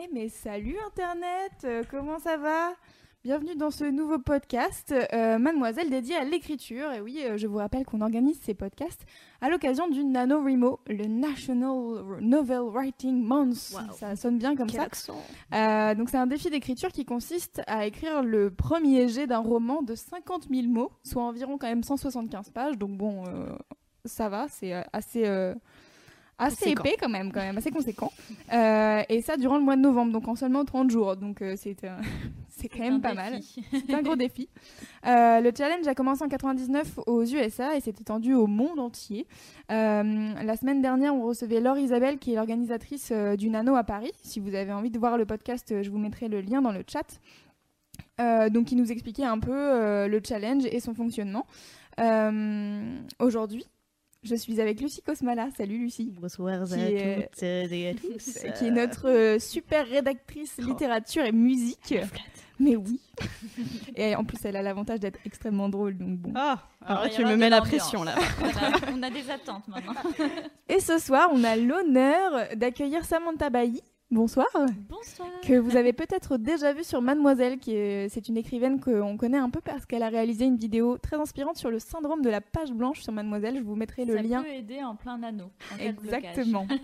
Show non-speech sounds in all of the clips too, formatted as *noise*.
Eh mais salut Internet, euh, comment ça va? Bienvenue dans ce nouveau podcast, euh, Mademoiselle dédié à l'écriture. Et oui, euh, je vous rappelle qu'on organise ces podcasts à l'occasion du NaNoWriMo, le National Novel Writing Month. Wow. Ça sonne bien comme Quel ça. accent. Donc c'est un défi d'écriture qui consiste à écrire le premier jet d'un roman de 50 000 mots, soit environ quand même 175 pages. Donc bon, ça va, c'est assez, assez épais quand même, quand même, assez *laughs* conséquent. Euh, et ça durant le mois de novembre, donc en seulement 30 jours. Donc euh, c'est euh, *laughs* c'est quand même pas mal. C'est un gros *laughs* défi. Euh, le challenge a commencé en 99 aux USA et s'est étendu au monde entier. La semaine dernière, on recevait Laure Isabelle, qui est l'organisatrice du Nano à Paris. Si vous avez envie de voir le podcast, je vous mettrai le lien dans le chat. Donc, qui nous expliquait un peu le challenge et son fonctionnement. Aujourd'hui, je suis avec Lucie Cosmala. Salut Lucie. Bonsoir Qui à est- toutes et à tous. *laughs* Qui est notre euh, super rédactrice littérature et musique. Mais oui. *laughs* et en plus, elle a l'avantage d'être extrêmement drôle. Donc bon. Ah, alors là, il y tu me mets la pression là. *laughs* Voilà, on a des attentes maintenant. Et ce soir, on a l'honneur d'accueillir Samantha Bailly. Bonsoir. Bonsoir. Que vous avez peut-être déjà vu sur Mademoiselle, qui est, c'est une écrivaine qu'on connaît un peu parce qu'elle a réalisé une vidéo très inspirante sur le syndrome de la page blanche sur Mademoiselle. Je vous mettrai le Ça lien. peut aider en plein anneau. en. Exactement. *laughs*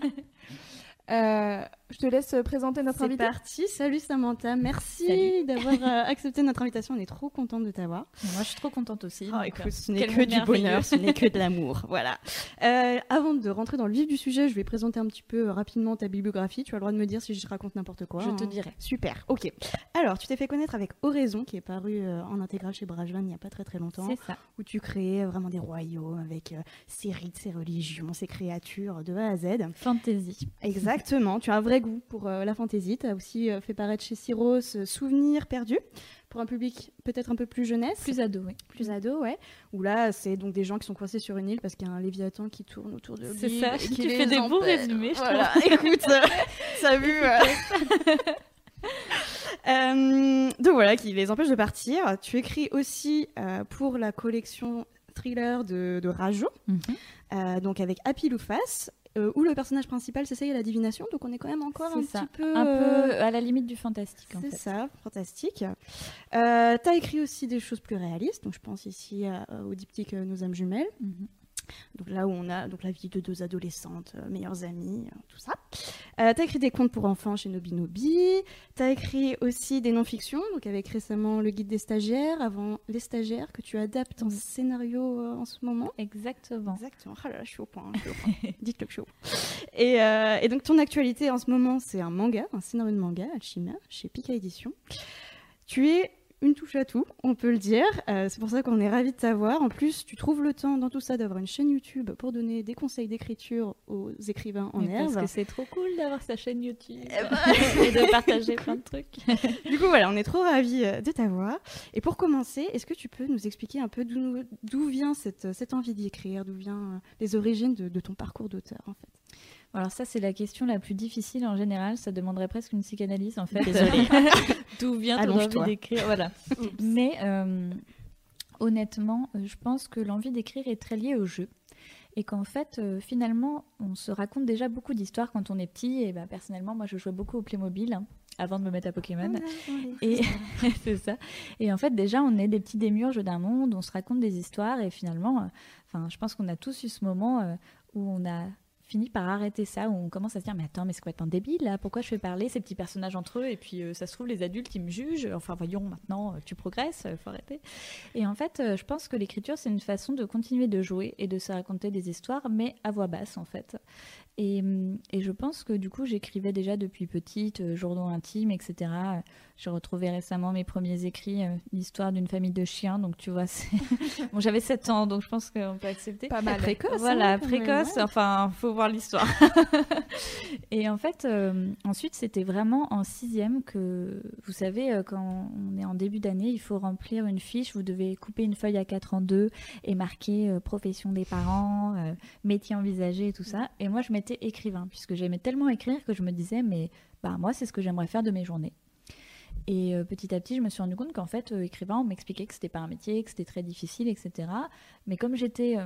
Euh, je te laisse présenter notre C'est invité. parti, salut Samantha, merci d'avoir euh, *laughs* accepté notre invitation, on est trop contente de t'avoir. Moi, je suis trop contente aussi. Oh, donc, écoute, euh, ce n'est que du bonheur, ce n'est que de l'amour, *laughs* voilà. Euh, avant de rentrer dans le vif du sujet, je vais présenter un petit peu euh, rapidement ta bibliographie, tu as le droit de me dire si je raconte n'importe quoi. Je te hein. dirai. Super, ok. Alors, tu t'es fait connaître avec Oraison, qui est paru euh, en intégrale chez Bragevan il n'y a pas très très longtemps. C'est ça. où tu créais vraiment des royaumes avec euh, ses rites, ses religions, ses créatures de A à Z. Fantasy. Exactement, tu as un *laughs* vrai goût pour euh, la fantaisie. Tu as aussi euh, fait paraître chez Syros euh, Souvenirs perdus pour un public peut-être un peu plus jeunesse. Plus ado, oui. plus ado, ouais. Où là, c'est donc des gens qui sont coincés sur une île parce qu'il y a un léviathan qui tourne autour de C'est l'île ça, et qui tu les fais des beaux résumés, je Voilà, *laughs* écoute, euh, ça a vu. *laughs* euh. Donc voilà, qui les empêche de partir. Tu écris aussi euh, pour la collection thriller de, de Rajo, Mhm. euh, donc avec Happy Loufas, euh, où le personnage principal s'essaye à la divination, donc on est quand même encore un ça. petit peu... Un euh, peu à la limite du fantastique, c'est ça, fantastique. Euh, tu as écrit aussi des choses plus réalistes, donc je pense ici à- au diptyque euh, Nos âmes jumelles, Mhm. Donc là où on a donc la vie de deux adolescentes, euh, meilleures amies, euh, tout ça. Euh, tu as écrit des contes pour enfants chez Nobi Nobi, tu as écrit aussi des non-fictions, donc avec récemment Le Guide des stagiaires, avant Les stagiaires, que tu adaptes en scénario en ce moment. Exactement. Exactement. Ah là là, je suis au point. hein, je suis au point. *laughs* Dites-le que je suis au point. Et, et donc, ton actualité en ce moment, c'est un manga, un scénario de manga, Alchima, chez Pika Édition. Tu es une touche à tout, on peut le dire. Euh, c'est pour ça qu'on est ravis de t'avoir. En plus, tu trouves le temps dans tout ça d'avoir une chaîne YouTube pour donner des conseils d'écriture aux écrivains en herbe. Parce que c'est trop cool d'avoir sa chaîne YouTube Eh ben. *laughs* et de partager plein de trucs. *laughs* Du coup, voilà, on est trop ravis euh, de t'avoir. Et pour commencer, est-ce que tu peux nous expliquer un peu d'où vient cette, cette envie d'écrire, d'où viennent les origines de, de ton parcours d'auteur, en fait? Alors ça, c'est la question la plus difficile en général. Ça demanderait presque une psychanalyse en fait. Désolée. *laughs* D'où vient ton envie d'écrire Voilà. Mais euh, honnêtement, euh, je pense que l'envie d'écrire est très liée au jeu. Et qu'en fait, euh, finalement, on se raconte déjà beaucoup d'histoires quand on est petit. Et bah, personnellement, moi, je jouais beaucoup au Playmobil hein, avant de me mettre à Pokémon. Et *laughs* c'est ça. Et en fait, déjà, on est des petits démiurges d'un monde, on se raconte des histoires et finalement, euh, enfin, je pense qu'on a tous eu ce moment euh, où on a fini par arrêter ça, où on commence à se dire mais attends mais c'est complètement débile pourquoi je fais parler ces petits personnages entre eux? Et puis euh, ça se trouve les adultes ils me jugent, enfin voyons maintenant euh, tu progresses, euh, faut arrêter. Et en fait je pense que l'écriture c'est une façon de continuer de jouer et de se raconter des histoires mais à voix basse en fait. Et, hum, et je pense que du coup j'écrivais déjà depuis petite, journaux intimes etc. J'ai retrouvé récemment mes premiers écrits, euh, l'histoire d'une famille de chiens donc tu vois c'est... *laughs* bon j'avais 7 ans donc je pense qu'on peut accepter. Pas mal. Précoce. Voilà, hein, quand même, précoce, enfin, faut voir l'histoire. *laughs* Et en fait, euh, ensuite, c'était vraiment en sixième que, vous savez, euh, quand on est en début d'année, il faut remplir une fiche. Vous devez couper une feuille à quatre en deux et marquer euh, profession des parents, métier envisagé et tout ça. Et moi, je m'étais écrivain, puisque j'aimais tellement écrire que je me disais, mais bah, moi, c'est ce que j'aimerais faire de mes journées. Et petit à petit, je me suis rendu compte qu'en fait, écrivain, on m'expliquait que c'était pas un métier, que c'était très difficile, etc. Mais comme j'étais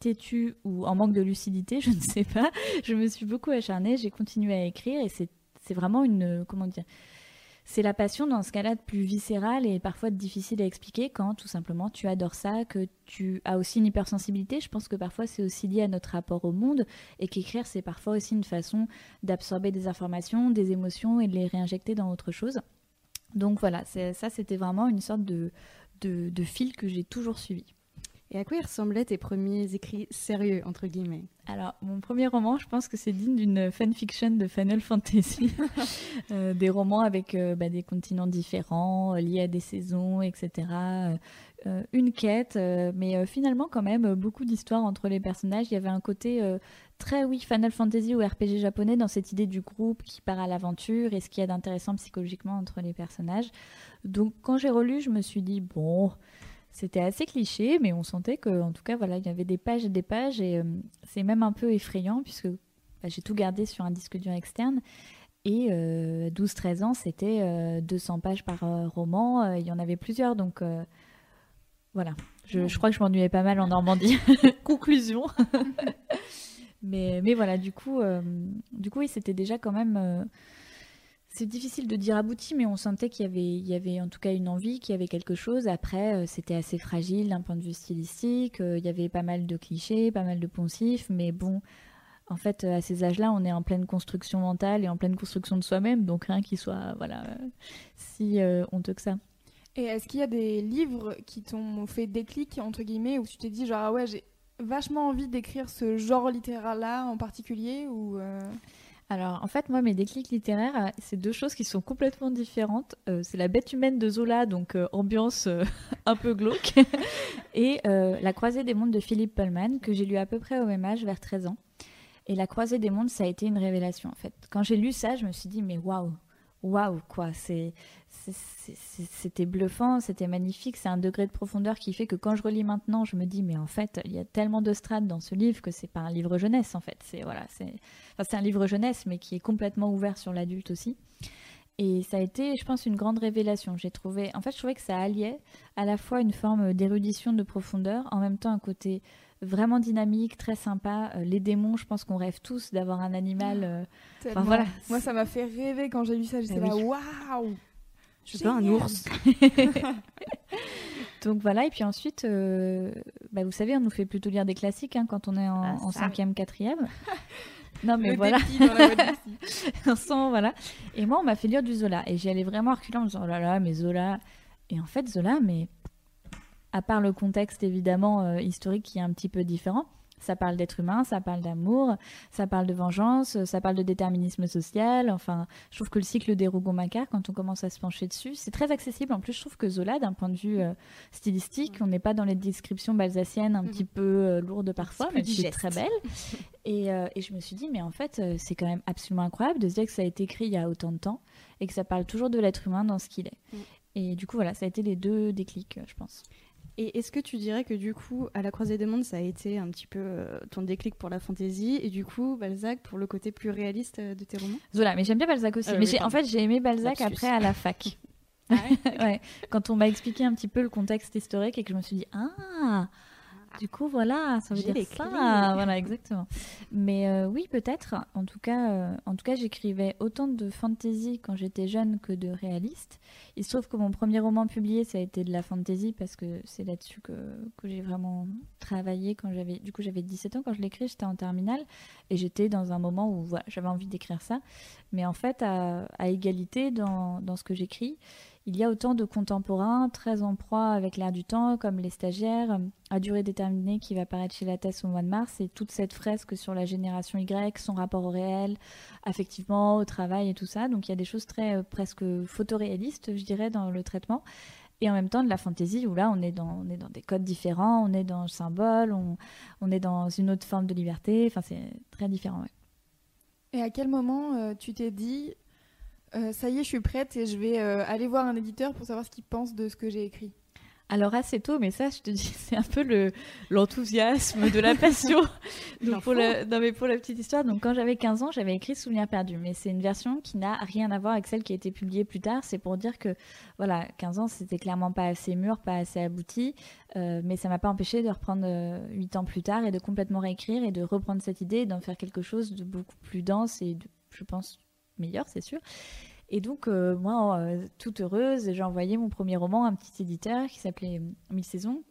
têtue ou en manque de lucidité, *laughs* je ne sais pas. Je me suis beaucoup acharnée, j'ai continué à écrire et c'est vraiment une. Comment dire c'est la passion dans ce cas-là de plus viscérale et parfois difficile à expliquer quand tout simplement tu adores ça, que tu as aussi une hypersensibilité. Je pense que parfois c'est aussi lié à notre rapport au monde et qu'écrire c'est parfois aussi une façon d'absorber des informations, des émotions et de les réinjecter dans autre chose. Donc voilà, ça c'était vraiment une sorte de, fil que j'ai toujours suivi. Et à quoi ressemblaient tes premiers écrits sérieux, entre guillemets? Alors, mon premier roman, je pense que c'est digne d'une fanfiction de Final Fantasy. *laughs* Euh, des romans avec euh, bah, des continents différents, euh, liés à des saisons, etc. une quête, mais finalement, quand même, beaucoup d'histoires entre les personnages. Il y avait un côté très, oui, Final Fantasy ou RPG japonais dans cette idée du groupe qui part à l'aventure et ce qu'il y a d'intéressant psychologiquement entre les personnages. Donc, quand j'ai relu, je me suis dit, bon c'était assez cliché, mais on sentait que, en tout cas, voilà, il y avait des pages et des pages, et euh, c'est même un peu effrayant puisque bah, j'ai tout gardé sur un disque dur externe. Et 12-13 euh, ans, c'était 200 euh, pages par roman. Il y en avait plusieurs, donc voilà. Je, je, crois que je m'ennuyais pas mal en Normandie. *laughs* Conclusion. *laughs* mais, mais voilà, du coup, du coup, oui, c'était déjà quand même c'est difficile de dire abouti, mais on sentait qu'il y avait, il y avait en tout cas une envie, qu'il y avait quelque chose. Après, euh, c'était assez fragile d'un point de vue stylistique. Euh, il y avait pas mal de clichés, pas mal de poncifs, mais bon, en fait, à ces âges-là, on est en pleine construction mentale et en pleine construction de soi-même, donc rien qui soit, voilà, si euh, honteux que ça. Et est-ce qu'il y a des livres qui t'ont fait déclic entre guillemets où tu t'es dit genre ah ouais j'ai vachement envie d'écrire ce genre littéraire-là en particulier ou alors, en fait, moi, mes déclics littéraires, euh, c'est deux choses qui sont complètement différentes. Euh, c'est La bête humaine de Zola, donc euh, ambiance *laughs* un peu glauque, *laughs* et La croisée des mondes de Philippe Pullman, que j'ai lu à peu près au même âge, vers 13 ans. Et La croisée des mondes, ça a été une révélation, en fait. Quand j'ai lu ça, je me suis dit, mais waouh, waouh, quoi, c'était bluffant, c'était magnifique. C'est un degré de profondeur qui fait que quand je relis maintenant, je me dis mais en fait, il y a tellement de strates dans ce livre que c'est pas un livre jeunesse en fait. C'est voilà, c'est c'est un livre jeunesse mais qui est complètement ouvert sur l'adulte aussi. Et ça a été, je pense, une grande révélation. J'ai trouvé, en fait, je trouvais que ça alliait à la fois une forme d'érudition, de profondeur, en même temps un côté vraiment dynamique, très sympa. Euh, les démons, je pense qu'on rêve tous d'avoir un animal. Euh, voilà. Moi, ça m'a fait rêver quand j'ai lu ça. J'étais ah là, waouh je veux un ours. *laughs* Donc voilà, et puis ensuite, euh, bah, vous savez, on nous fait plutôt lire des classiques hein, quand on est en, ah, en cinquième, quatrième. *laughs* non mais voilà. on *laughs* sent, voilà. Et moi, on m'a fait lire du Zola, et j'y allais vraiment reculant en me disant, oh là là, mais Zola. Et en fait, Zola, mais à part le contexte évidemment euh, historique qui est un petit peu différent, ça parle d'être humain, ça parle d'amour, ça parle de vengeance, ça parle de déterminisme social. Enfin, je trouve que le cycle des Rougon-Macquart, quand on commence à se pencher dessus, c'est très accessible. En plus, je trouve que Zola, d'un point de vue euh, stylistique, on n'est pas dans les descriptions balsaciennes un mm. petit peu euh, lourdes parfois, mais c'est très belle. *laughs* et, euh, et, je me suis dit, mais en fait, c'est quand même absolument incroyable de se dire que ça a été écrit il y a autant de temps et que ça parle toujours de l'être humain dans ce qu'il est. Mm. Et du coup, voilà, ça a été les deux déclics, je pense. Et est-ce que tu dirais que du coup, à la croisée des mondes, ça a été un petit peu euh, ton déclic pour la fantaisie et du coup, Balzac pour le côté plus réaliste euh, de tes romans? Zola, mais j'aime bien Balzac aussi. Euh, mais en fait, j'ai aimé Balzac après à la fac. Ah *laughs* ouais, quand on m'a expliqué un petit peu le contexte historique et que je me suis dit, ah du coup, voilà, ça veut dire ça. *laughs* Voilà, exactement. Mais euh, oui, peut-être. En tout cas, euh, en tout cas, j'écrivais autant de fantasy quand j'étais jeune que de réaliste. Il se trouve que mon premier roman publié, ça a été de la fantasy parce que c'est là-dessus que, que j'ai vraiment travaillé quand j'avais. Du coup, j'avais 17 ans quand je l'écris, j'étais en terminale et j'étais dans un moment où voilà, j'avais envie d'écrire ça. Mais en fait, à, à égalité dans, dans ce que j'écris, il y a autant de contemporains très en proie avec l'air du temps, comme les stagiaires, à durée déterminée qui va paraître chez la Thèse au mois de mars, et toute cette fresque sur la génération Y, son rapport au réel, affectivement, au travail et tout ça. Donc il y a des choses très euh, presque photoréalistes, je dirais, dans le traitement. Et en même temps de la fantaisie, où là on est dans, des codes différents, on est dans le symbole, on, on est dans une autre forme de liberté, enfin c'est très différent. Et à quel moment tu t'es dit, ça y est, je suis prête et je vais aller voir un éditeur pour savoir ce qu'il pense de ce que j'ai écrit alors assez tôt, mais ça, je te dis, *laughs* c'est un peu le l'enthousiasme de la passion. *laughs* donc pour la, non, mais pour la petite histoire, donc quand j'avais 15 ans, j'avais écrit Souvenir perdu, mais c'est une version qui n'a rien à voir avec celle qui a été publiée plus tard. C'est pour dire que voilà, 15 ans, c'était clairement pas assez mûr, pas assez abouti, euh, mais ça m'a pas empêché de reprendre euh, 8 ans plus tard et de complètement réécrire et de reprendre cette idée, d'en faire quelque chose de beaucoup plus dense et de, je pense meilleur, c'est sûr. Et donc, euh, moi, euh, toute heureuse, j'ai envoyé mon premier roman à un petit éditeur qui s'appelait Mille Saisons.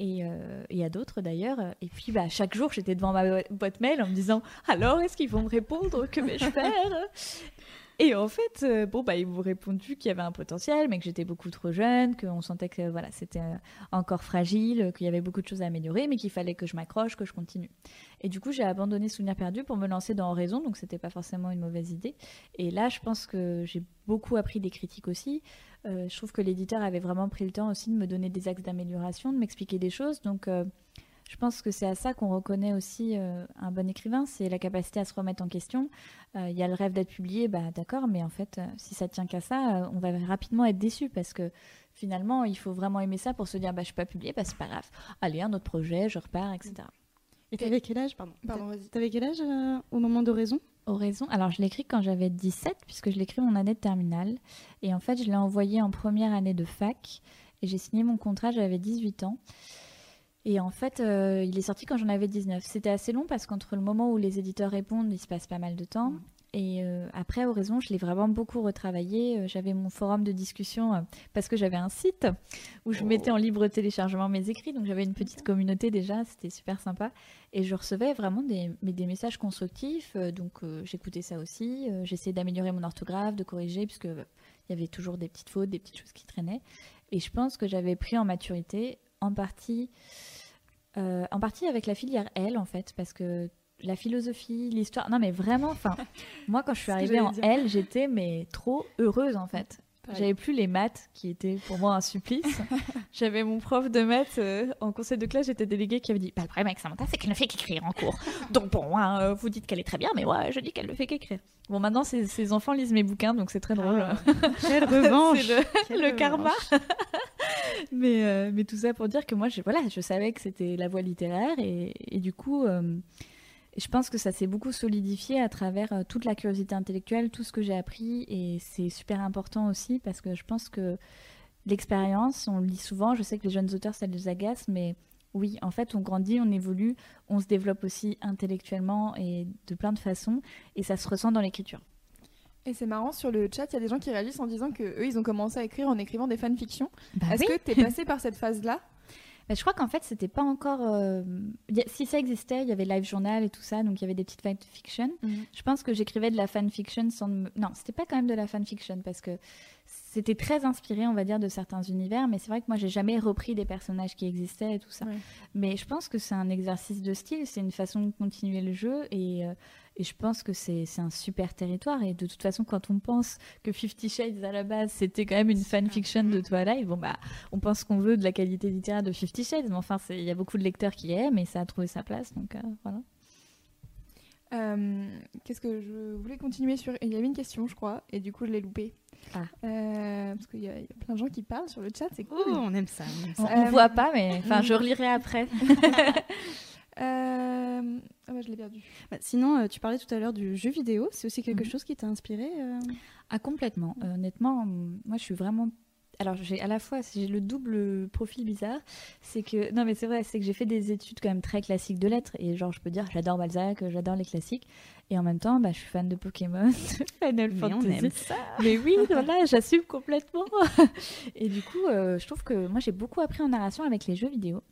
Et, euh, et, à d'autres d'ailleurs. Et puis bah, chaque jour, j'étais devant ma boîte mail en me disant Alors, est-ce qu'ils vont me répondre? Que vais-je faire et en fait, euh, bon, bah, ils m'ont répondu qu'il y avait un potentiel, mais que j'étais beaucoup trop jeune, qu'on sentait que voilà, c'était euh, encore fragile, qu'il y avait beaucoup de choses à améliorer, mais qu'il fallait que je m'accroche, que je continue. Et du coup, j'ai abandonné Souvenir perdu pour me lancer dans Raison, donc c'était pas forcément une mauvaise idée. Et là, je pense que j'ai beaucoup appris des critiques aussi. Euh, je trouve que l'éditeur avait vraiment pris le temps aussi de me donner des axes d'amélioration, de m'expliquer des choses. Donc, je pense que c'est à ça qu'on reconnaît aussi euh, un bon écrivain, c'est la capacité à se remettre en question. Euh, il y a le rêve d'être publié, bah d'accord, mais en fait, euh, si ça tient qu'à ça, on va rapidement être déçu parce que finalement, il faut vraiment aimer ça pour se dire, bah je suis pas publié, bah c'est pas grave. Allez, un autre projet, je repars, etc. Et t'avais quel âge, pardon, pardon T'avais quel âge au moment d'Oraison? Oraison, alors je l'ai écrit quand j'avais 17, puisque je l'ai écrit mon année de terminale. Et en fait, je l'ai envoyé en première année de fac. Et j'ai signé mon contrat, j'avais 18 ans. Et en fait, euh, il est sorti quand j'en avais 19. C'était assez long parce qu'entre le moment où les éditeurs répondent, il se passe pas mal de temps. Mm. Et euh, après, Horizon, je l'ai vraiment beaucoup retravaillé. Euh, j'avais mon forum de discussion parce que j'avais un site où je mettais en libre téléchargement mes écrits. Donc j'avais une petite communauté déjà, c'était super sympa. Et je recevais vraiment des, des messages constructifs. donc j'écoutais ça aussi. J'essayais d'améliorer mon orthographe, de corriger, puisque il y avait toujours des petites fautes, des petites choses qui traînaient. Et je pense que j'avais pris en maturité en partie euh, en partie avec la filière L, en fait, parce que la philosophie, l'histoire. Non, mais vraiment, enfin, *laughs* moi, quand je suis arrivée en L, j'étais mais trop heureuse, en fait. J'avais plus les maths qui étaient pour moi un supplice. *laughs* J'avais mon prof de maths euh, en conseil de classe, j'étais déléguée qui avait dit bah, Le problème avec Samantha, c'est qu'elle ne fait qu'écrire en cours. Donc bon, hein, euh, vous dites qu'elle est très bien, mais ouais, je dis qu'elle ne fait qu'écrire. Bon, maintenant, ces, enfants lisent mes bouquins, donc c'est très drôle. Ah, *laughs* quelle revanche C'est le, karma. *laughs* mais, euh, mais tout ça pour dire que moi, je, voilà, je savais que c'était la voie littéraire et, et du coup je pense que ça s'est beaucoup solidifié à travers euh, toute la curiosité intellectuelle, tout ce que j'ai appris. Et c'est super important aussi parce que je pense que l'expérience, on le dit souvent, je sais que les jeunes auteurs, ça les agace, mais oui, en fait, on grandit, on évolue, on se développe aussi intellectuellement et de plein de façons. Et ça se ressent dans l'écriture. Et c'est marrant, sur le chat, il y a des gens qui réagissent en disant qu'eux, ils ont commencé à écrire en écrivant des fanfictions. Bah Est-ce que tu es passé par cette phase-là? Je crois qu'en fait, c'était pas encore. Euh, si ça existait, il y avait Live Journal et tout ça, donc il y avait des petites fanfictions. Mhm. Je pense que j'écrivais de la fanfiction sans. Non, c'était pas quand même de la fanfiction parce que c'était très inspiré, on va dire, de certains univers, mais c'est vrai que moi, j'ai jamais repris des personnages qui existaient et tout ça. Mais je pense que c'est un exercice de style, c'est une façon de continuer le jeu et. Euh, et je pense que c'est un super territoire. Et de toute façon, quand on pense que Fifty Shades à la base, c'était quand même une fanfiction de Twilight, bon, bah, on pense qu'on veut de la qualité littéraire de Fifty Shades. Mais enfin, il y a beaucoup de lecteurs qui aiment et ça a trouvé sa place. Donc euh, voilà. Euh, qu'est-ce que je voulais continuer sur? Il y avait une question, je crois, et du coup, je l'ai loupée. Ah. Euh, parce qu'il y, a plein de gens qui parlent sur le chat, c'est cool. Oh, on aime ça. On, ne voit pas, mais enfin, je relirai après. *laughs* *laughs* Je l'ai perdu. Bah, sinon, euh, tu parlais tout à l'heure du jeu vidéo. C'est aussi quelque mhm. chose qui t'a inspiré euh Ah, complètement. Euh, honnêtement, moi, je suis vraiment alors j'ai à la fois j'ai le double profil bizarre, c'est que non mais c'est vrai, c'est que j'ai fait des études quand même très classiques de lettres et genre je peux dire j'adore Balzac, j'adore les classiques et en même temps bah, je suis fan de Pokémon, *laughs* de Final mais Fantasy. ça. Mais oui, *laughs* voilà, j'assume complètement. *laughs* et du coup, je trouve que moi j'ai beaucoup appris en narration avec les jeux vidéo.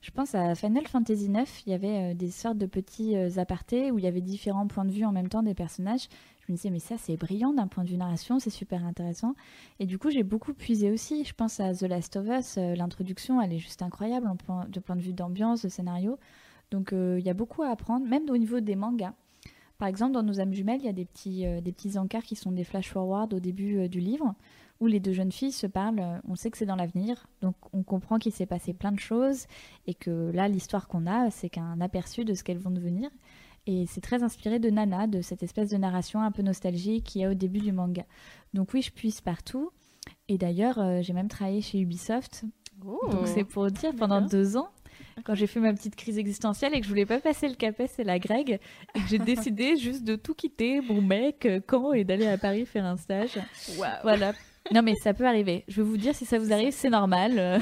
Je pense à Final Fantasy IX, il y avait euh, des sortes de petits euh, apartés où il y avait différents points de vue en même temps des personnages. Je me disais, mais ça, c'est brillant d'un point de vue narration, c'est super intéressant. Et du coup, j'ai beaucoup puisé aussi. Je pense à The Last of Us, euh, l'introduction, elle est juste incroyable en point, de point de vue d'ambiance, de scénario. Donc, il y a beaucoup à apprendre, même au niveau des mangas. Par exemple, dans nos âmes jumelles, il y a des petits, des petits encarts qui sont des flash-forward au début du livre où les deux jeunes filles se parlent. Euh, on sait que c'est dans l'avenir, donc on comprend qu'il s'est passé plein de choses et que là, l'histoire qu'on a, c'est qu'un aperçu de ce qu'elles vont devenir. Et c'est très inspiré de Nana, de cette espèce de narration un peu nostalgique qu'il y a au début du manga. Donc oui, je puisse partout. Et d'ailleurs, euh, j'ai même travaillé chez Ubisoft. Oh. Donc c'est pour dire, pendant deux ans, quand j'ai fait ma petite crise existentielle et que je voulais pas passer le CAPES et la Greg, j'ai décidé *laughs* juste de tout quitter, mon mec, euh, quand, et d'aller à Paris faire un stage. Voilà. Non mais ça peut arriver. Je vais vous dire si ça vous arrive, c'est normal.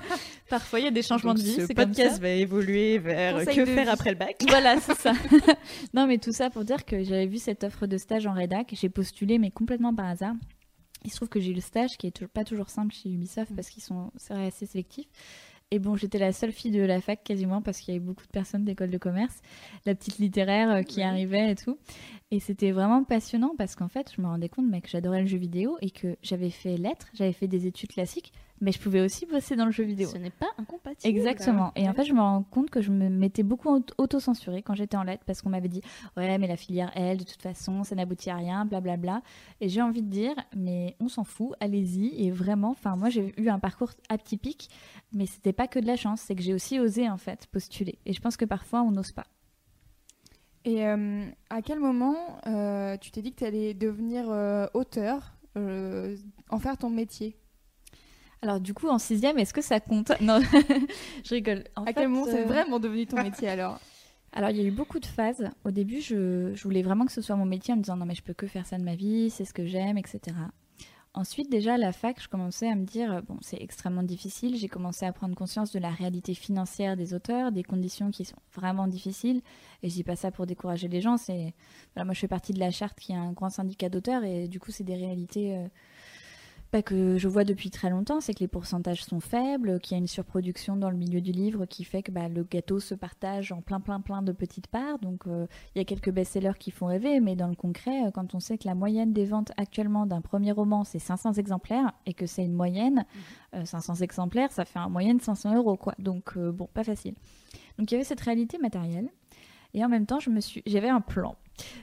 *laughs* Parfois il y a des changements de vie. Ce comme podcast ça. va évoluer vers Conseil que faire vie. après le bac. *laughs* Voilà, c'est ça. *laughs* non, mais tout ça pour dire que j'avais vu cette offre de stage en rédac. J'ai postulé, mais complètement par hasard. Il se trouve que j'ai eu le stage qui est pas toujours simple chez Ubisoft parce qu'ils sont assez sélectifs. Et bon, j'étais la seule fille de la fac quasiment parce qu'il y avait beaucoup de personnes d'école de commerce, la petite littéraire euh, qui arrivait et tout. Et c'était vraiment passionnant parce qu'en fait, je me rendais compte mec, que j'adorais le jeu vidéo et que j'avais fait lettres, j'avais fait des études classiques, mais je pouvais aussi bosser dans le jeu vidéo. Ce n'est pas incompatible. Exactement. Et en fait, je me rends compte que je me m'étais beaucoup aut- auto-censurée quand j'étais en lettres parce qu'on m'avait dit Ouais, mais la filière L, de toute façon, ça n'aboutit à rien, blablabla. Et j'ai envie de dire Mais on s'en fout, allez-y. Et vraiment, enfin, moi, j'ai eu un parcours atypique, mais c'était pas que de la chance, c'est que j'ai aussi osé, en fait, postuler. Et je pense que parfois, on n'ose pas. Et euh, à quel moment euh, tu t'es dit que tu allais devenir euh, auteur, en faire ton métier? Alors, du coup, en sixième, est-ce que ça compte? *laughs* Non, je rigole. En À fait, quel moment c'est vraiment devenu ton *laughs* métier alors? Alors, il y a eu beaucoup de phases. Au début, je, je voulais vraiment que ce soit mon métier en me disant non, mais je peux que faire ça de ma vie, c'est ce que j'aime, etc. Ensuite, déjà à la fac, je commençais à me dire bon, c'est extrêmement difficile. J'ai commencé à prendre conscience de la réalité financière des auteurs, des conditions qui sont vraiment difficiles. Et je dis pas ça pour décourager les gens. C'est voilà, moi, je fais partie de la charte qui est un grand syndicat d'auteurs et du coup, c'est des réalités. euh, pas que je vois depuis très longtemps, c'est que les pourcentages sont faibles, qu'il y a une surproduction dans le milieu du livre qui fait que bah, le gâteau se partage en plein plein plein de petites parts. Donc euh, il y a quelques best-sellers qui font rêver, mais dans le concret, euh, quand on sait que la moyenne des ventes actuellement d'un premier roman c'est 500 exemplaires et que c'est une moyenne, euh, 500 exemplaires, ça fait en moyenne 500 euros quoi. Donc euh, bon, pas facile. Donc il y avait cette réalité matérielle. Et en même temps, je me suis, j'avais un plan.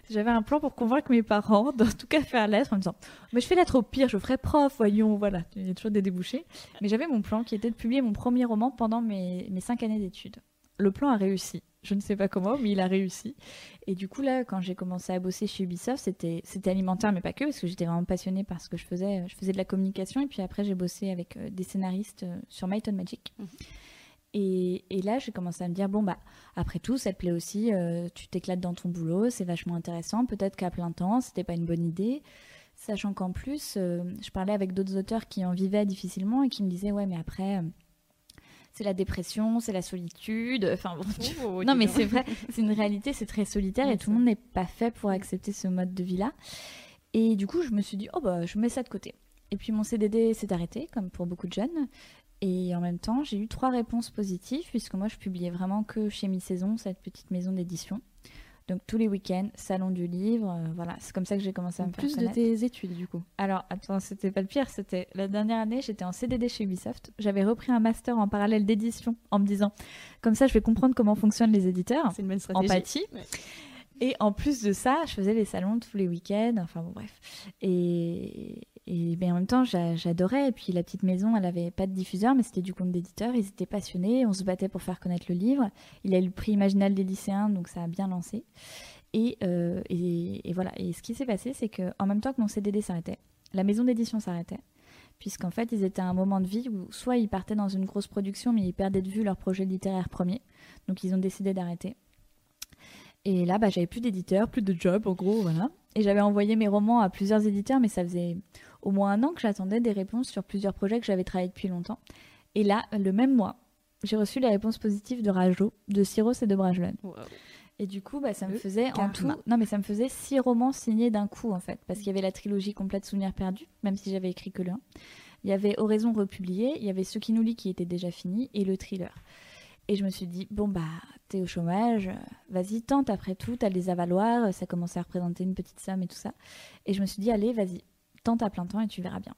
J'avais un plan pour convaincre mes parents, d'en tout cas faire lettre, en me disant Mais je fais lettre au pire, je ferai prof, voyons, voilà. Il y a toujours des débouchés. Mais j'avais mon plan qui était de publier mon premier roman pendant mes, mes cinq années d'études. Le plan a réussi. Je ne sais pas comment, mais il a réussi. Et du coup, là, quand j'ai commencé à bosser chez Ubisoft, c'était c'était alimentaire, mais pas que, parce que j'étais vraiment passionnée par ce que je faisais. Je faisais de la communication, et puis après, j'ai bossé avec euh, des scénaristes euh, sur Might and Magic. Et, et là, j'ai commencé à me dire, bon, bah, après tout, ça te plaît aussi, euh, tu t'éclates dans ton boulot, c'est vachement intéressant. Peut-être qu'à plein temps, c'était pas une bonne idée. Sachant qu'en plus, euh, je parlais avec d'autres auteurs qui en vivaient difficilement et qui me disaient, ouais, mais après, euh, c'est la dépression, c'est la solitude. Enfin, bon, tu- Oh, non, mais c'est vrai, c'est une réalité, c'est très solitaire et tout le monde n'est pas fait pour accepter ce mode de vie-là. Et du coup, je me suis dit, oh bah, je mets ça de côté. Et puis mon CDD s'est arrêté, comme pour beaucoup de jeunes. Et en même temps, j'ai eu trois réponses positives, puisque moi, je publiais vraiment que chez Mi-Saison, cette petite maison d'édition. Donc tous les week-ends, salon du livre, euh, voilà, c'est comme ça que j'ai commencé à En me faire plus de connaître. tes études, du coup. Alors, attends, c'était pas le pire, c'était la dernière année, j'étais en CDD chez Ubisoft. J'avais repris un master en parallèle d'édition en me disant, comme ça, je vais comprendre comment fonctionnent les éditeurs. C'est une bonne stratégie. Empathie. Ouais. Et en plus de ça, je faisais les salons tous les week-ends, enfin bon, bref. Et, et ben, en même temps, j'a- j'adorais. Et puis la petite maison, elle avait pas de diffuseur, mais c'était du compte d'éditeur. Ils étaient passionnés, on se battait pour faire connaître le livre. Il a eu le prix Imaginal des lycéens, donc ça a bien lancé. Et, euh, voilà. Et ce qui s'est passé, c'est que en même temps que mon CDD s'arrêtait, la maison d'édition s'arrêtait. Puisqu'en fait, ils étaient à un moment de vie où soit ils partaient dans une grosse production, mais ils perdaient de vue leur projet littéraire premier. Donc ils ont décidé d'arrêter. Et là, bah, j'avais plus d'éditeur, plus de job, en gros, voilà. Et j'avais envoyé mes romans à plusieurs éditeurs, mais ça faisait au moins un an que j'attendais des réponses sur plusieurs projets que j'avais travaillé depuis longtemps. Et là, le même mois, j'ai reçu les réponses positives de Rajo, de Syros et de Brajlon. Et du coup, bah, ça me Le faisait en tout, non mais ça me faisait six romans signés d'un coup en fait, parce qu'il y avait la trilogie complète Souvenirs perdus, même si j'avais écrit que 1. Il y avait Oraison republié, il y avait Ce qui nous lie qui était déjà fini et le thriller. Et je me suis dit bon bah t'es au chômage, euh, vas-y tente après tout, t'as les avaloirs, ça commençait à représenter une petite somme et tout ça. Et je me suis dit allez vas-y tente à plein temps et tu verras bien.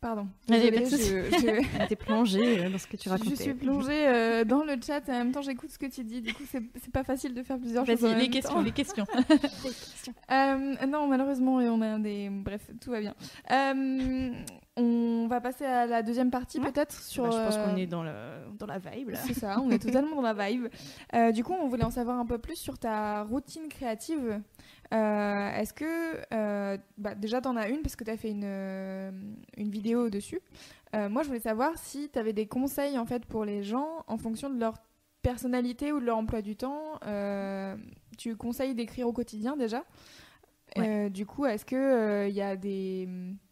Pardon. Désolée, je, je- *laughs* plongée euh, dans ce que tu je racontais. suis plongée euh, dans le chat et en même temps j'écoute ce que tu dis. Du coup, c'est pas facile de faire plusieurs choses. en Vas-y les même questions, temps. les questions. *laughs* Euh, non, malheureusement, on a des. Bref, tout va bien. Euh, On va passer à la deuxième partie peut-être sur. Bah, je pense qu'on est dans, le, dans la vibe C'est ça, on est totalement dans la vibe. du coup, on voulait en savoir un peu plus sur ta routine créative. Est-ce que bah, déjà tu en as une parce que tu as fait une, une vidéo dessus. moi, je voulais savoir si tu avais des conseils en fait pour les gens en fonction de leur personnalité ou de leur emploi du temps, euh, tu conseilles d'écrire au quotidien déjà. Euh, du coup, est-ce qu'il il euh, y a des,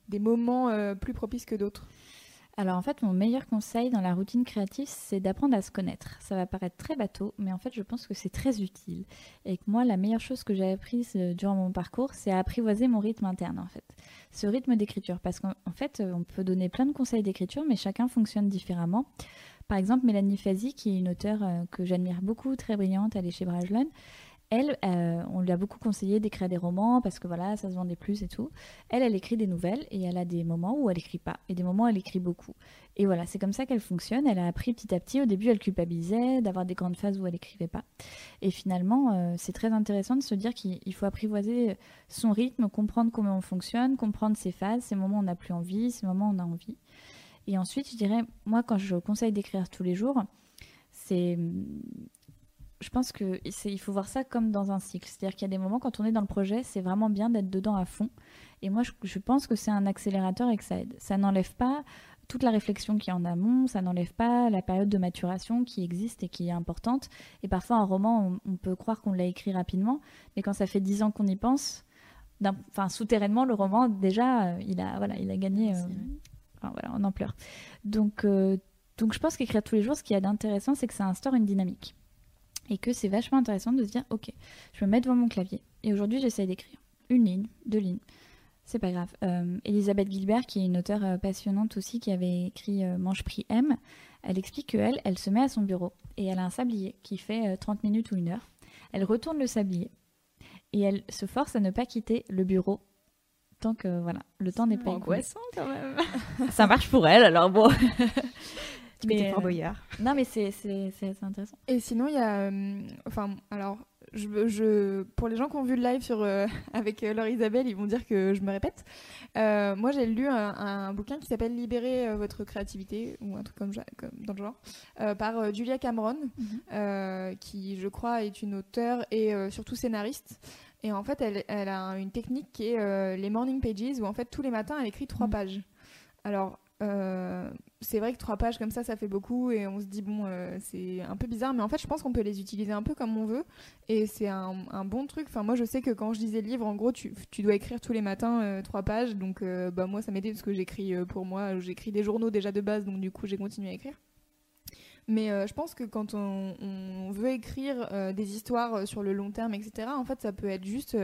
des moments plus propices que d'autres? Alors en fait, mon meilleur conseil dans la routine créative, c'est d'apprendre à se connaître. Ça va paraître très bateau, mais en fait, je pense que c'est très utile. Et que moi, la meilleure chose que j'ai apprise durant mon parcours, c'est à apprivoiser mon rythme interne, en fait. Ce rythme d'écriture. Parce qu'en fait, on peut donner plein de conseils d'écriture, mais chacun fonctionne différemment. Par exemple, Mélanie Fazi, qui est une auteure euh, que j'admire beaucoup, très brillante, elle est chez Brajlon. Elle, euh, on lui a beaucoup conseillé d'écrire des romans parce que voilà, ça se vendait plus et tout. Elle, elle écrit des nouvelles et elle a des moments où elle écrit pas et des moments où elle écrit beaucoup. Et voilà, c'est comme ça qu'elle fonctionne. Elle a appris petit à petit. Au début, elle culpabilisait d'avoir des grandes phases où elle écrivait pas. Et finalement, euh, c'est très intéressant de se dire qu'il faut apprivoiser son rythme, comprendre comment on fonctionne, comprendre ses phases, ces moments où on n'a plus envie, ces moments où on a envie. Et ensuite, je dirais, moi, quand je conseille d'écrire tous les jours, c'est. Je pense qu'il faut voir ça comme dans un cycle. C'est-à-dire qu'il y a des moments, quand on est dans le projet, c'est vraiment bien d'être dedans à fond. Et moi, je, pense que c'est un accélérateur et que ça aide. Ça n'enlève pas toute la réflexion qui est en amont, ça n'enlève pas la période de maturation qui existe et qui est importante. Et parfois, un roman, on, peut croire qu'on l'a écrit rapidement, mais quand ça fait dix ans qu'on y pense, enfin souterrainement, le roman, déjà, euh, il, a, voilà, il a gagné euh, voilà, en ampleur. Donc, euh, donc je pense qu'écrire tous les jours, ce qui y a d'intéressant, c'est que ça instaure une dynamique. Et que c'est vachement intéressant de se dire, ok, je me mets devant mon clavier. Et aujourd'hui, j'essaie d'écrire une ligne, deux lignes. C'est pas grave. Euh, Elisabeth Gilbert, qui est une auteure euh, passionnante aussi, qui avait écrit Mange Prix M, elle explique qu'elle, elle se met à son bureau et elle a un sablier qui fait 30 minutes ou une heure. Elle retourne le sablier et elle se force à ne pas quitter le bureau tant que voilà, le temps n'est pas angoissant quand même. *laughs* ça marche pour elle, alors bon. *laughs* tu mets Fort Boyard. Non, mais c'est intéressant. Et sinon, il y a. Euh, enfin, alors, je, je, pour les gens qui ont vu le live sur, euh, *laughs* avec euh, Laure Isabelle, ils vont dire que je me répète. moi, j'ai lu un, bouquin qui s'appelle Libérer votre créativité, ou un truc comme, comme dans le genre, par Julia Cameron, mhm. qui, je crois, est une auteure et surtout scénariste. Et en fait, elle, elle a une technique qui est euh, les morning pages, où en fait, tous les matins, elle écrit trois mm. pages. Alors, euh, c'est vrai que trois pages comme ça, ça fait beaucoup, et on se dit, bon, euh, c'est un peu bizarre, mais en fait, je pense qu'on peut les utiliser un peu comme on veut, et c'est un, bon truc. Enfin, moi, je sais que quand je lisais le livre, en gros, tu, tu dois écrire tous les matins trois pages, donc bah, moi, ça m'aidait parce que j'écris pour moi, j'écris des journaux déjà de base, donc du coup, j'ai continué à écrire. Mais euh, je pense que quand on, veut écrire euh, des histoires euh, sur le long terme, etc., en fait, ça peut être juste,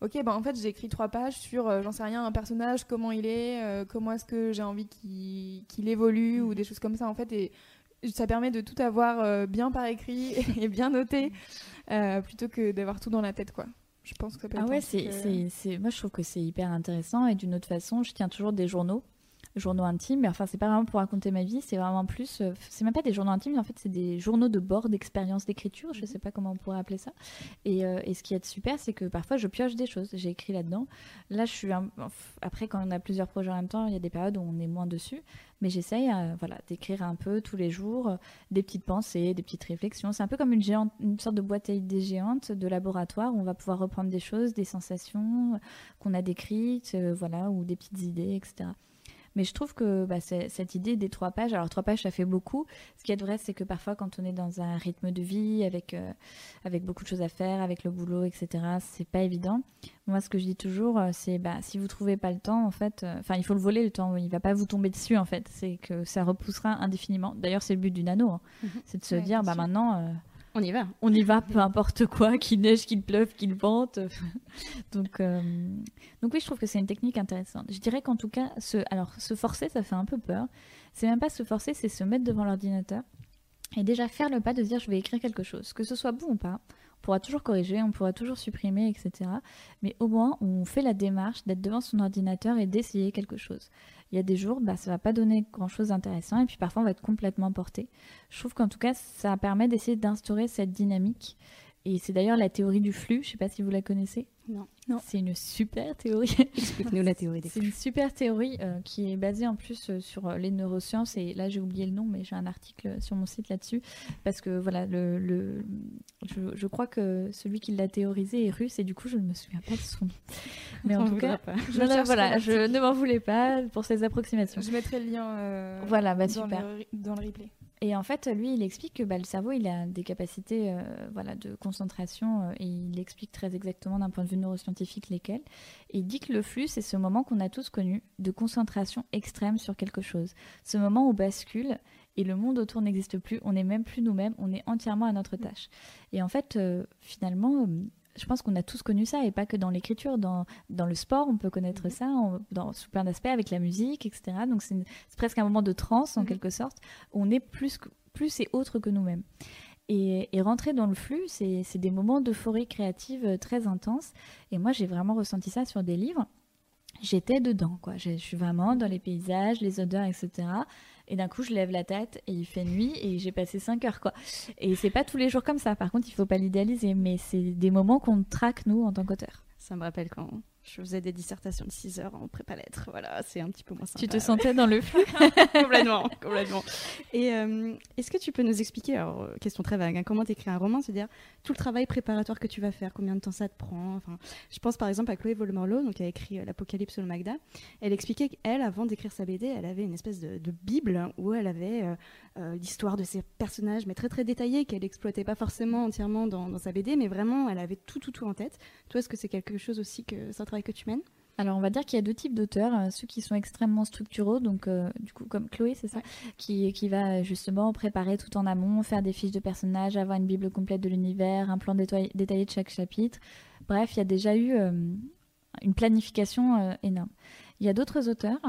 ok, ben en fait, j'ai écrit trois pages sur, j'en sais rien, un personnage, comment il est, comment est-ce que j'ai envie qu'il évolue, ou des choses comme ça, en fait, et ça permet de tout avoir bien par écrit *laughs* et bien noté, plutôt que d'avoir tout dans la tête, quoi. Je pense que ça peut ah ouais, c'est, moi je trouve que c'est hyper intéressant, et d'une autre façon, je tiens toujours des journaux journaux intimes. Mais enfin, c'est pas vraiment pour raconter ma vie, c'est vraiment plus. Euh, c'est même pas des journaux intimes, en fait, c'est des journaux de bord d'expérience d'écriture. Je mhm. sais pas comment on pourrait appeler ça. Et, euh, et ce qui est super, c'est que parfois je pioche des choses. J'ai écrit là-dedans. Là, je suis. Après, quand on a plusieurs projets en même temps, il y a des périodes où on est moins dessus. Mais j'essaye euh, voilà, d'écrire un peu tous les jours des petites pensées, des petites réflexions. C'est un peu comme une, géante, une sorte de boîte à idées géante de laboratoire où on va pouvoir reprendre des choses, des sensations qu'on a décrites, voilà, ou des petites idées, etc. Mais je trouve que bah, cette idée des trois pages, alors trois pages, ça fait beaucoup. Ce qui est vrai, c'est que parfois, quand on est dans un rythme de vie, avec, euh, avec beaucoup de choses à faire, avec le boulot, etc., c'est pas évident. Moi, ce que je dis toujours, euh, c'est bah, si vous trouvez pas le temps, en fait, euh, enfin, il faut le voler le temps, il va pas vous tomber dessus, en fait. C'est que ça repoussera indéfiniment. D'ailleurs, c'est le but du nano, hein. mhm. c'est de se dire, bah maintenant on y va. On y va, peu importe quoi, qu'il neige, qu'il pleuve, qu'il vente. *laughs* donc, euh, donc oui, je trouve que c'est une technique intéressante. Je dirais qu'en tout cas, alors se forcer, ça fait un peu peur. C'est même pas se forcer, c'est se mettre devant l'ordinateur et déjà faire le pas de dire je vais écrire quelque chose, que ce soit bon ou pas. On pourra toujours corriger, on pourra toujours supprimer, etc. Mais au moins, on fait la démarche d'être devant son ordinateur et d'essayer quelque chose. Il y a des jours, bah, ça va pas donner grand-chose d'intéressant, et puis parfois, on va être complètement porté. Je trouve qu'en tout cas, ça permet d'essayer d'instaurer cette dynamique Et c'est d'ailleurs la théorie du flux, je ne sais pas si vous la connaissez. Non. Non. C'est une super théorie. *laughs* Explique-nous la théorie des C'est une super théorie euh, qui est basée en plus euh, sur euh, les neurosciences. Et là, j'ai oublié le nom, mais j'ai un article sur mon site là-dessus. Parce que voilà, le, le- je, je crois que celui qui l'a théorisé est russe et du coup, je ne me souviens pas de son nom. Mais en tout cas, pas. *laughs* je, voilà, ne m'en voulais pas pour ces approximations. Je mettrai le lien euh, Voilà, bah, dans, super. le, dans le replay. Et en fait, lui, il explique que bah, le cerveau, il a des capacités euh, voilà, de concentration euh, et il explique très exactement d'un point de vue neuroscientifique lesquelles. Et il dit que le flux, c'est ce moment qu'on a tous connu de concentration extrême sur quelque chose. Ce moment où bascule et le monde autour n'existe plus, on n'est même plus nous-mêmes, on est entièrement à notre tâche. Et en fait, euh, finalement, je pense qu'on a tous connu ça, et pas que dans l'écriture, dans, dans le sport, on peut connaître ça, en- dans, sous plein d'aspects, avec la musique, etc. Donc c'est presque un moment de transe, en Mhm. quelque sorte, où on est plus, plus et autre que nous-mêmes. Et, et rentrer dans le flux, c'est c'est des moments d'euphorie créative euh, très intenses. Et moi, j'ai vraiment ressenti ça sur des livres. J'étais dedans, quoi. Je je suis vraiment dans les paysages, les odeurs, etc. Et d'un coup, je lève la tête et il fait nuit et j'ai passé 5 heures, quoi. Et c'est pas tous les jours comme ça. Par contre, il faut pas l'idéaliser, mais c'est des moments qu'on traque, nous, en tant qu'auteur. Ça me rappelle quand je faisais des dissertations de 6 heures en prépa lettres. Voilà, c'est un petit peu moins sympa. Tu te sentais dans le flux *laughs* complètement, complètement. Et euh, est-ce que tu peux nous expliquer, alors euh, question très vague, hein, comment t'écris un roman, c'est-à-dire tout le travail préparatoire que tu vas faire, combien de temps ça te prend. Enfin, je pense par exemple à Chloé Volmorlo, donc qui a écrit euh, l'Apocalypse sur le Magda. Elle expliquait qu'elle, avant d'écrire sa BD, elle avait une espèce de, de bible où elle avait euh, euh, l'histoire de ses personnages, mais très très détaillée, qu'elle exploitait pas forcément entièrement dans, dans sa BD, mais vraiment elle avait tout tout tout en tête. Toi, est-ce que c'est quelque chose aussi que c'est un travail que tu mènes Alors, on va dire qu'il y a deux types d'auteurs. euh, Ceux qui sont extrêmement structuraux, donc euh, du coup, comme Chloé, c'est ça, qui, qui va euh, justement préparer tout en amont, faire des fiches de personnages, avoir une bible complète de l'univers, un plan détaillé, de chaque chapitre. Bref, il y a déjà eu euh, une planification euh, énorme. Il y a d'autres auteurs,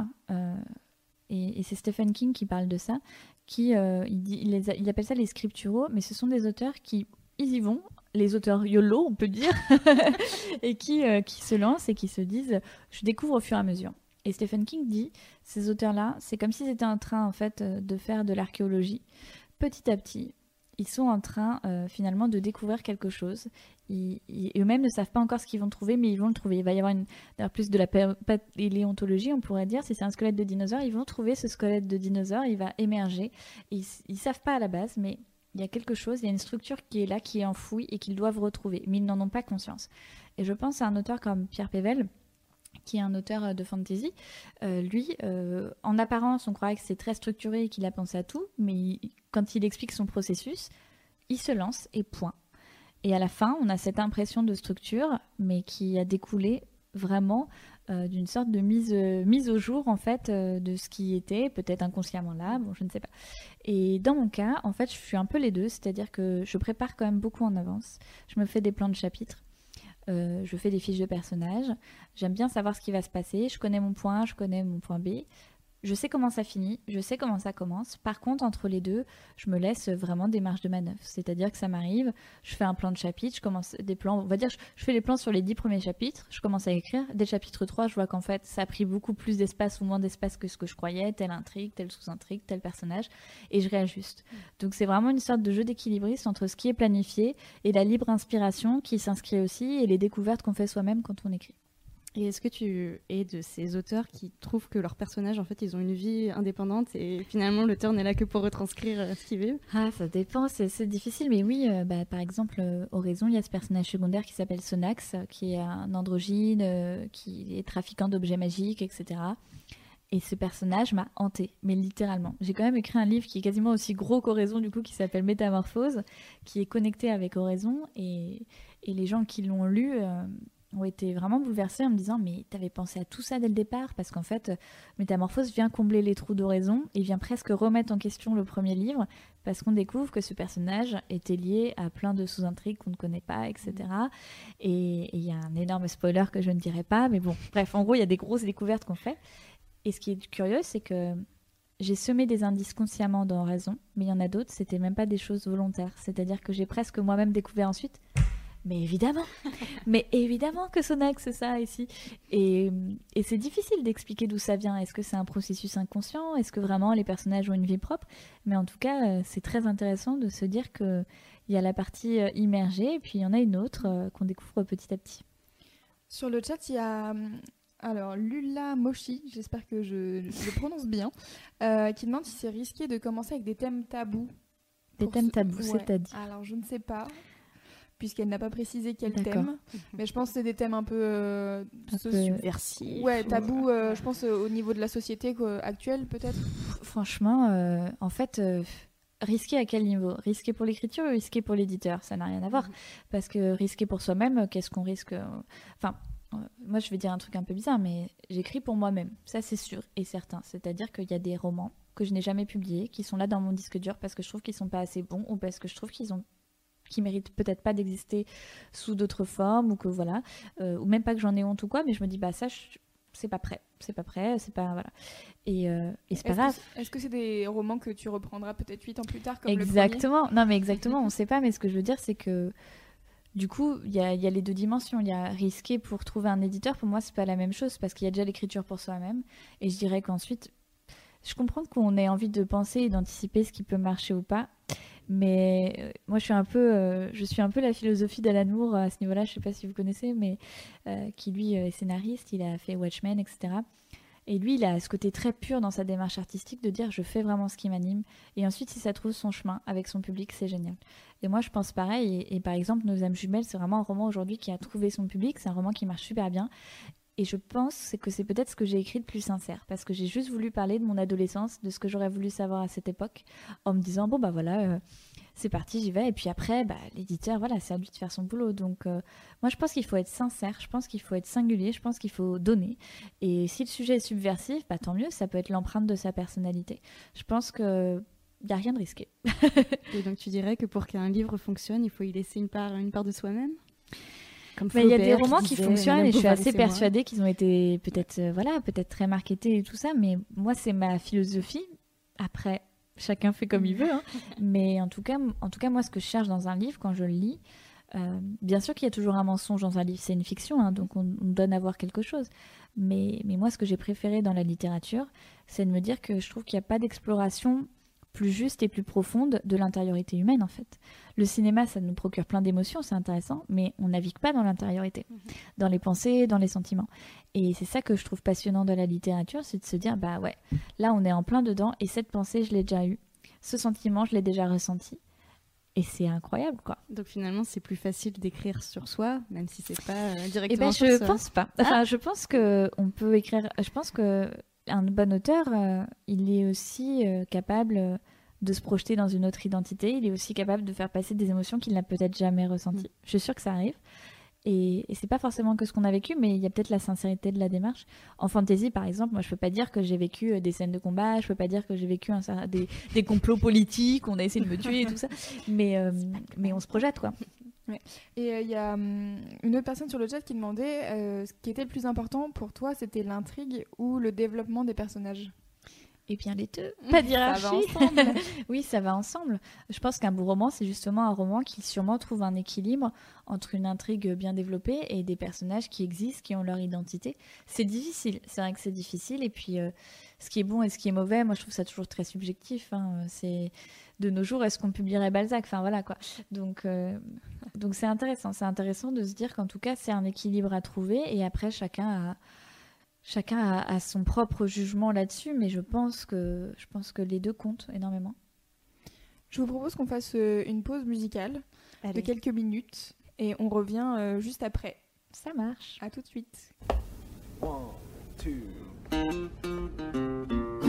et, et c'est Stephen King qui parle de ça, qui il, dit, il, les a- il appelle ça les scripturaux, mais ce sont des auteurs qui ils y vont, les auteurs YOLO, on peut dire, *laughs* et qui, euh, qui se lancent et qui se disent je découvre au fur et à mesure. Et Stephen King dit ces auteurs-là, c'est comme s'ils étaient en train en fait euh, de faire de l'archéologie. Petit à petit, ils sont en train euh, finalement de découvrir quelque chose. Ils, eux-mêmes ne savent pas encore ce qu'ils vont trouver, mais ils vont le trouver. Il va y avoir une, plus de la paléontologie, on pourrait dire. Si c'est un squelette de dinosaure, ils vont trouver ce squelette de dinosaure, il va émerger. Ils, ils savent pas à la base, mais il y a quelque chose, il y a une structure qui est là, qui est enfouie et qu'ils doivent retrouver, mais ils n'en ont pas conscience. Et je pense à un auteur comme Pierre Pével, qui est un auteur euh, de fantasy. Euh, lui, euh, en apparence, on croirait que c'est très structuré et qu'il a pensé à tout, mais quand il explique son processus, il se lance et point. Et à la fin, on a cette impression de structure, mais qui a découlé vraiment euh, d'une sorte de mise, euh, mise au jour en fait euh, de ce qui était peut-être inconsciemment là, je ne sais pas. Et dans mon cas, en fait, je suis un peu les deux, c'est-à-dire que je prépare quand même beaucoup en avance. Je me fais des plans de chapitres, je fais des fiches de personnages. J'aime bien savoir ce qui va se passer. Je connais mon point A, je connais mon point B. Je sais comment ça finit, je sais comment ça commence. Par contre, entre les deux, je me laisse vraiment des marges de manœuvre. C'est-à-dire que ça m'arrive, je fais un plan de chapitre, je commence des plans, on va dire, je, fais les plans sur les dix premiers chapitres, je commence à écrire. Dès le chapitre 3, je vois qu'en fait, ça a pris beaucoup plus d'espace ou moins d'espace que ce que je croyais, telle intrigue, telle sous-intrigue, tel personnage, et je réajuste. Donc c'est vraiment une sorte de jeu d'équilibriste entre ce qui est planifié et la libre inspiration qui s'inscrit aussi et les découvertes qu'on fait soi-même quand on écrit. Et est-ce que tu es de ces auteurs qui trouvent que leurs personnages, en fait, ils ont une vie indépendante et finalement l'auteur n'est là que pour retranscrire euh, ce qu'il veut? Ah, ça dépend, c'est difficile, mais oui, euh, bah, par exemple, euh, Horizon, il y a ce personnage secondaire qui s'appelle Sonax, euh, qui est un androgyne, qui est trafiquant d'objets magiques, etc. Et ce personnage m'a hanté, mais littéralement. J'ai quand même écrit un livre qui est quasiment aussi gros qu'Horizon, du coup, qui s'appelle Métamorphose, qui est connecté avec Horizon, et, les gens qui l'ont lu ont été vraiment bouleversés en me disant Mais t'avais pensé à tout ça dès le départ Parce qu'en fait, euh, Métamorphose vient combler les trous d'Horizon et vient presque remettre en question le premier livre, parce qu'on découvre que ce personnage était lié à plein de sous-intrigues qu'on ne connaît pas, etc. Et il y a un énorme spoiler que je ne dirai pas, mais bon, *laughs* bref, en gros, il y a des grosses découvertes qu'on fait. Et ce qui est curieux, c'est que j'ai semé des indices consciemment dans Horizon, mais il y en a d'autres, c'était même pas des choses volontaires. C'est-à-dire que j'ai presque moi-même découvert ensuite. Mais évidemment, mais évidemment que Sonax c'est ça ici. Et, et c'est difficile d'expliquer d'où ça vient. Est-ce que c'est un processus inconscient? Est-ce que vraiment les personnages ont une vie propre? Mais en tout cas, euh, c'est très intéressant de se dire que il y a la partie euh, immergée, et puis il y en a une autre euh, qu'on découvre petit à petit. Sur le chat, il y a hum, alors Lula Moshi, j'espère que je, je prononce bien, euh, qui demande si c'est risqué de commencer avec des thèmes tabous. Des thèmes ce- tabous, Ouais. c'est-à-dire? Alors je ne sais pas, puisqu'elle n'a pas précisé quel thème, mais je pense que c'est des thèmes un peu euh, Un sociaux. peu- Merci. Ouais, tabous, euh, je pense euh, au niveau de la société actuelle peut-être. Franchement, euh, en fait, euh, risqué à quel niveau? Risqué pour l'écriture ou risqué pour l'éditeur? Ça n'a rien à voir. Parce que risqué pour soi-même, euh, qu'est-ce qu'on risque euh, Enfin, euh, moi je vais dire un truc un peu bizarre, mais j'écris pour moi-même. Ça c'est sûr et certain. C'est-à-dire qu'il y a des romans que je n'ai jamais publiés, qui sont là dans mon disque dur parce que je trouve qu'ils sont pas assez bons ou parce que je trouve qu'ils ont qui méritent peut-être pas d'exister sous d'autres formes ou que voilà euh, ou même pas que j'en ai honte ou quoi mais je me dis bah ça c'est pas prêt c'est pas prêt c'est pas voilà et, euh, et c'est pas Est-ce grave que- Est-ce que c'est des romans que tu reprendras peut-être 8 ans plus tard comme le premier? Exactement. Non, mais exactement, *laughs* on sait pas. Mais ce que je veux dire, c'est que du coup, il y a, il y a les deux dimensions. Il y a risqué pour trouver un éditeur. Pour moi, c'est pas la même chose parce qu'il y a déjà l'écriture pour soi-même. Et je dirais qu'ensuite, je comprends qu'on ait envie de penser et d'anticiper ce qui peut marcher ou pas. Mais euh, moi, je suis un peu, euh, je suis un peu la philosophie d'Alan Moore à ce niveau-là. Je sais pas si vous connaissez, mais euh, qui lui est scénariste. Il a fait Watchmen, etc. Et lui, il a ce côté très pur dans sa démarche artistique de dire je fais vraiment ce qui m'anime. Et ensuite, si ça trouve son chemin avec son public, c'est génial. Et moi, je pense pareil. Et, et par exemple, Nos âmes jumelles, c'est vraiment un roman aujourd'hui qui a trouvé son public. C'est un roman qui marche super bien. Et je pense que c'est peut-être ce que j'ai écrit de plus sincère. Parce que j'ai juste voulu parler de mon adolescence, de ce que j'aurais voulu savoir à cette époque, en me disant bon, bah voilà. euh, c'est parti, j'y vais. Et puis après, bah, l'éditeur, voilà, c'est à lui de faire son boulot. Donc, euh, moi, je pense qu'il faut être sincère, je pense qu'il faut être singulier, je pense qu'il faut donner. Et si le sujet est subversif, bah, tant mieux, ça peut être l'empreinte de sa personnalité. Je pense que il n'y a rien de risqué. *laughs* Et donc tu dirais que pour qu'un livre fonctionne, il faut y laisser une part, une part de soi-même? Comme Mais il y a des romans qui disait, fonctionnent et je suis assez persuadée qu'ils ont été peut-être euh, voilà, peut-être très marketés et tout ça, mais moi c'est ma philosophie. Après, chacun fait comme il veut, hein. *laughs* mais en tout cas, en tout cas moi ce que je cherche dans un livre quand je le lis, euh, bien sûr qu'il y a toujours un mensonge dans un livre, c'est une fiction, hein, donc on, on donne à voir quelque chose. Mais, mais moi ce que j'ai préféré dans la littérature, c'est de me dire que je trouve qu'il n'y a pas d'exploration plus juste et plus profonde de l'intériorité humaine en fait. Le cinéma, ça nous procure plein d'émotions, c'est intéressant, mais on navigue pas dans l'intériorité, dans les pensées, dans les sentiments. Et c'est ça que je trouve passionnant de la littérature, c'est de se dire, bah ouais, là on est en plein dedans, et cette pensée, je l'ai déjà eue, ce sentiment, je l'ai déjà ressenti. Et c'est incroyable, quoi. Donc finalement, c'est plus facile d'écrire sur soi, même si c'est pas euh, Eh directement ben, sur je soi. pense pas. Enfin, je pense que on peut écrire. Je pense que un bon auteur, euh, il est aussi euh, capable euh, de se projeter dans une autre identité. Il est aussi capable de faire passer des émotions qu'il n'a peut-être jamais ressenties. Je suis sûre que ça arrive. Et, et c'est pas forcément que ce qu'on a vécu, mais il y a peut-être la sincérité de la démarche. En fantasy, par exemple, moi, je peux pas dire que j'ai vécu des scènes de combat, je peux pas dire que j'ai vécu un des, des complots politiques, on a essayé de me tuer et tout ça. Mais, euh, mais on se projette, quoi. Et euh, il y a hum, une autre personne sur le chat qui demandait euh, ce qui était le plus important pour toi, c'était l'intrigue ou le développement des personnages? Et bien les deux. Pas va hiérarchie. ensemble. *laughs* oui, ça va ensemble. Je pense qu'un beau roman, c'est justement un roman qui sûrement trouve un équilibre entre une intrigue bien développée et des personnages qui existent, qui ont leur identité. C'est difficile, c'est vrai que c'est difficile. Et puis, euh, ce qui est bon et ce qui est mauvais, moi je trouve ça toujours très subjectif. hein. C'est de nos jours, est-ce qu'on publierait Balzac? Enfin voilà quoi. Donc, euh, donc c'est intéressant. C'est intéressant de se dire qu'en tout cas, c'est un équilibre à trouver. Et après, chacun a chacun a, a son propre jugement là-dessus, mais je pense que je pense que les deux comptent énormément. Je vous propose qu'on fasse euh, une pause musicale de quelques minutes et on revient euh, juste après. Ça marche. À tout de suite. One, two. Thank you.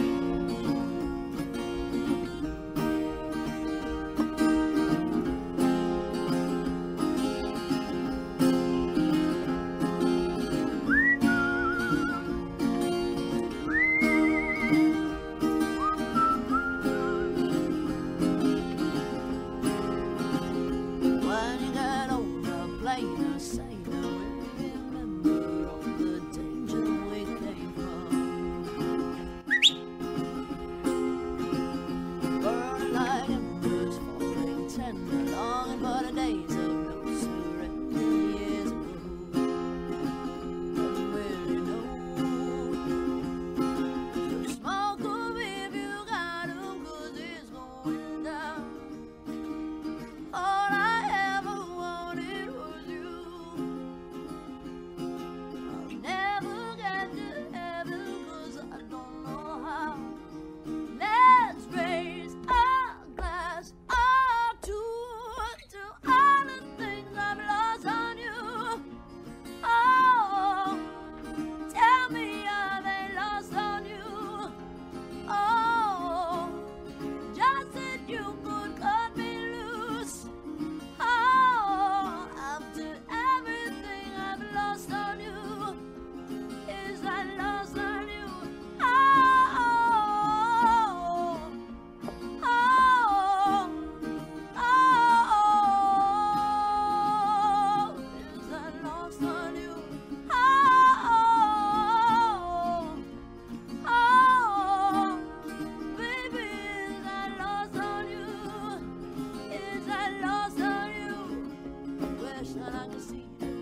não de.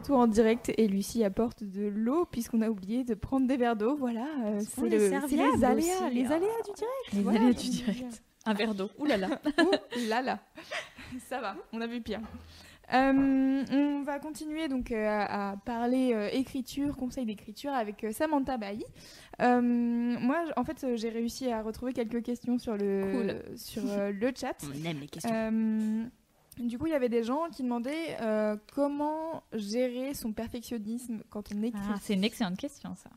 Retour en direct et Lucie apporte de l'eau puisqu'on a oublié de prendre des verres d'eau. Voilà, euh, c'est les le- aléas, aussi, les ah. aléas du direct. Les Voilà. aléas du direct. Un verre d'eau. Ouh là là. *laughs* Ouh là là, *laughs* ça va, on a vu pire. Euh, on va continuer donc euh, à, à parler euh, écriture, conseil d'écriture avec euh, Samantha Bailly. Moi, en fait, j'ai réussi à retrouver quelques questions sur le sur le chat. On aime les questions. Du coup, il y avait des gens qui demandaient euh, comment gérer son perfectionnisme quand on écrit. Ah, c'est une excellente question, ça.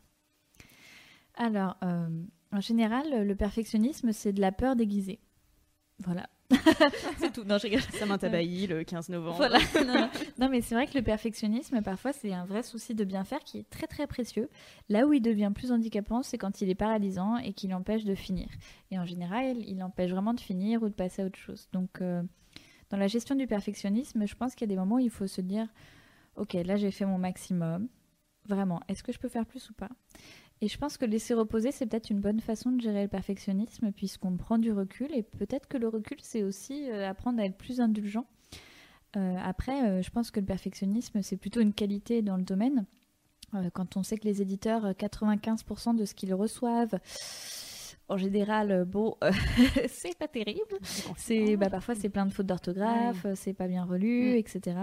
Alors, euh, en général, le perfectionnisme, c'est de la peur déguisée. Voilà. *laughs* c'est tout. Non, je rigole. Le 15 novembre. Voilà. *laughs* non, non. Non, mais c'est vrai que le perfectionnisme, parfois, c'est un vrai souci de bien faire qui est très très précieux. Là où il devient plus handicapant, c'est quand il est paralysant et qu'il empêche de finir. Et en général, il empêche vraiment de finir ou de passer à autre chose. Donc, euh, dans la gestion du perfectionnisme, je pense qu'il y a des moments où il faut se dire Ok, là j'ai fait mon maximum. Vraiment, est-ce que je peux faire plus ou pas? Et je pense que laisser reposer, c'est peut-être une bonne façon de gérer le perfectionnisme, puisqu'on prend du recul. Et peut-être que le recul, c'est aussi euh, apprendre à être plus indulgent. Euh, après, euh, je pense que le perfectionnisme, c'est plutôt une qualité dans le domaine. Quand on sait que les éditeurs, euh, 95% de ce qu'ils reçoivent, en général, euh, bon, euh, *laughs* c'est pas terrible. C'est bah, parfois c'est plein de fautes d'orthographe, c'est pas bien relu, Mm. etc.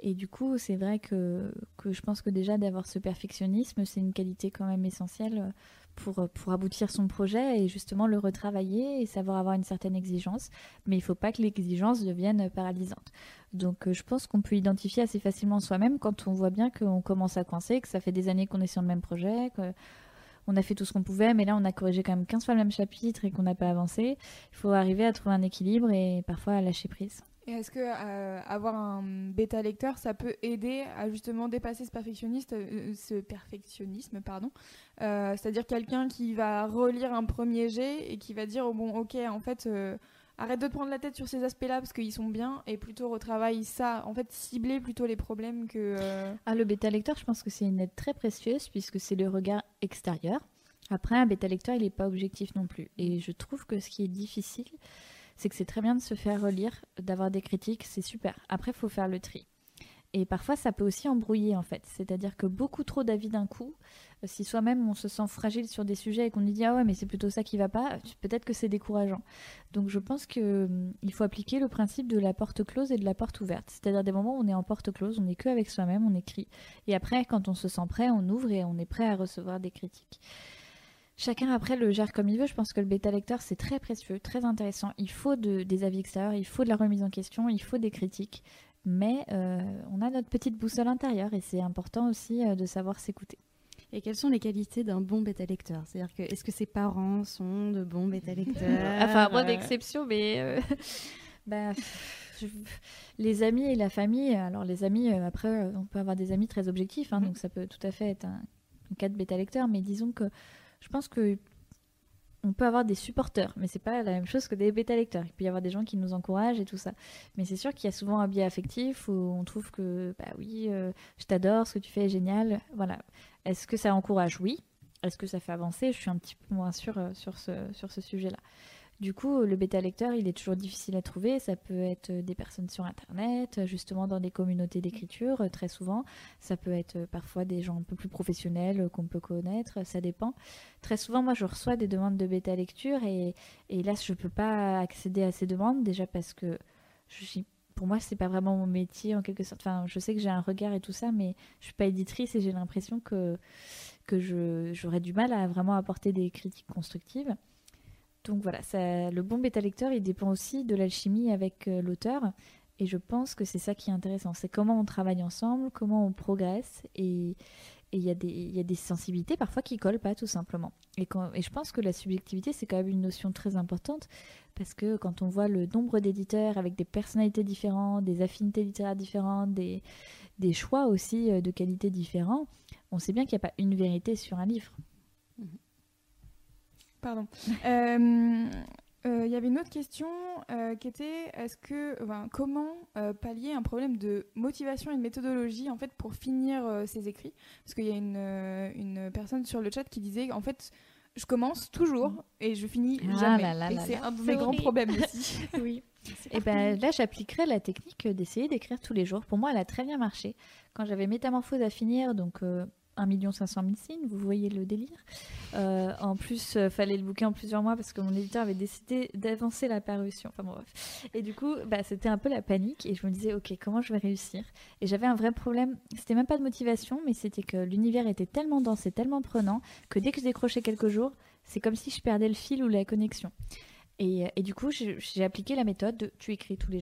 Et du coup, c'est vrai que, que je pense que déjà d'avoir ce perfectionnisme, c'est une qualité quand même essentielle pour, pour aboutir son projet et justement le retravailler et savoir avoir une certaine exigence. Mais il faut pas que l'exigence devienne paralysante. Donc euh, je pense qu'on peut identifier assez facilement soi-même quand on voit bien qu'on commence à coincer, que ça fait des années qu'on est sur le même projet, que on a fait tout ce qu'on pouvait, mais là on a corrigé quand même 15 fois le même chapitre et qu'on n'a pas avancé. Il faut arriver à trouver un équilibre et parfois à lâcher prise. Est-ce que euh, avoir un bêta lecteur, ça peut aider à justement dépasser ce perfectionniste, euh, ce perfectionnisme, pardon. Euh, C'est-à-dire quelqu'un qui va relire un premier jet et qui va dire oh, bon, ok, en fait, arrête de prendre la tête sur ces aspects-là parce qu'ils sont bien et plutôt retravaille ça. En fait, cibler plutôt les problèmes que. euh, Ah, le bêta lecteur, je pense que c'est une aide très précieuse puisque c'est le regard extérieur. Après, un bêta lecteur, il n'est pas objectif non plus. Et je trouve que ce qui est difficile, c'est que c'est très bien de se faire relire, d'avoir des critiques, c'est super. Après, il faut faire le tri. Et parfois, ça peut aussi embrouiller, en fait. C'est-à-dire que beaucoup trop d'avis d'un coup, euh, si soi-même on se sent fragile sur des sujets et qu'on dit ah ouais, mais c'est plutôt ça qui va pas, peut-être que c'est décourageant. Donc, je pense qu'il faut appliquer le principe de la porte close et de la porte ouverte. C'est-à-dire des moments où on est en porte close, on n'est que avec soi-même, on écrit. Et après, quand on se sent prêt, on ouvre et on est prêt à recevoir des critiques. Chacun après le gère comme il veut. Je pense que le bêta lecteur c'est très précieux, très intéressant. Il faut de- des avis extérieurs, il faut de la remise en question, il faut des critiques. Mais euh, on a notre petite boussole intérieure et c'est important aussi euh, de savoir s'écouter. Et quelles sont les qualités d'un bon bêta lecteur? C'est-à-dire que est-ce que ses parents sont de bons bêta *laughs* lecteurs? Enfin, moi d'exception, mais euh, *laughs* bah, je- les amis et la famille. Alors les amis, après, on peut avoir des amis très objectifs, hein, Mhm. donc ça peut tout à fait être un, un cas de bêta lecteur. Mais disons que je pense que on peut avoir des supporters, mais c'est pas la même chose que des bêta lecteurs. Il peut y avoir des gens qui nous encouragent et tout ça. Mais c'est sûr qu'il y a souvent un biais affectif où on trouve que bah oui, euh, je t'adore, ce que tu fais est génial. Voilà. Est-ce que ça encourage? Oui. Est-ce que ça fait avancer? Je suis un petit peu moins sûre euh, sur ce, sur ce sujet-là. Du coup, le bêta lecteur, il est toujours difficile à trouver. Ça peut être des personnes sur Internet, justement dans des communautés d'écriture, euh, très souvent. Ça peut être euh, parfois des gens un peu plus professionnels euh, qu'on peut connaître, ça dépend. Très souvent, moi, je reçois des demandes de bêta lecture et, et là, je ne peux pas accéder à ces demandes, déjà parce que pour moi, c'est pas vraiment mon métier en quelque sorte. Enfin, je sais que j'ai un regard et tout ça, mais je suis pas éditrice et j'ai l'impression que que j'aurais du mal à vraiment apporter des critiques constructives. Donc voilà, le bon bêta lecteur, il dépend aussi de l'alchimie avec euh, l'auteur. Et je pense que c'est ça qui est intéressant. C'est comment on travaille ensemble, comment on progresse. Et il y, a des- sensibilités parfois qui collent pas tout simplement. Et je pense que la subjectivité, c'est quand même une notion très importante. Parce que quand on voit le nombre d'éditeurs avec des personnalités différentes, des affinités littéraires différentes, des, des choix aussi euh, de qualité différents, on sait bien qu'il n'y a pas une vérité sur un livre. Pardon. *laughs* Euh, euh, Il y avait une autre question euh, qui était est-ce que, enfin, comment euh, pallier un problème de motivation et de méthodologie en fait pour finir euh, ses écrits? Parce qu'il y a une, euh, une personne sur le chat qui disait en fait je commence toujours et je finis Ah jamais. là là et là c'est un de mes grands problèmes aussi. *laughs* Oui. Et ben là, j'appliquerai la technique d'essayer d'écrire tous les jours. Pour moi, elle a très bien marché. Quand j'avais Métamorphose à finir, donc euh, 1 500 000 signes, vous voyez le délire. Euh, en plus, euh, fallait le bouquin en plusieurs mois parce que mon éditeur avait décidé d'avancer la parution. Enfin bref. Et du coup, bah, c'était un peu la panique et je me disais, ok, comment je vais réussir? Et j'avais un vrai problème. C'était même pas de motivation, mais c'était que l'univers était tellement dense et tellement prenant que dès que je décrochais quelques jours, c'est comme si je perdais le fil ou la connexion. Et, et du coup, j'ai j'ai appliqué la méthode de tu écris tous les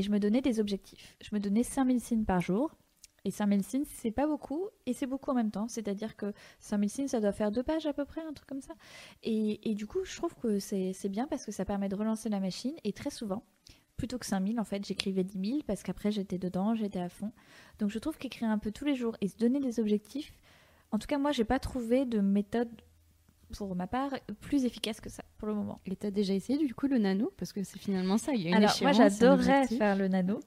Et je me donnais des objectifs. Je me donnais 5000 signes par jour. Et 5000 signes, c'est pas beaucoup, et c'est beaucoup en même temps. C'est-à-dire que 5000 signes, ça doit faire deux pages à peu près, un truc comme ça. Et, du coup, je trouve que c'est c'est bien parce que ça permet de relancer la machine. Et très souvent, plutôt que 5000, en fait, j'écrivais 10 000 parce qu'après, j'étais dedans, j'étais à fond. Donc je trouve qu'écrire un peu tous les jours et se donner des objectifs, en tout cas, moi, j'ai pas trouvé de méthode, pour ma part, plus efficace que ça, pour le moment. Et t'as déjà essayé du coup le nano? Parce que c'est finalement ça, il y a une Alors, moi, échéance, j'adorerais faire le nano.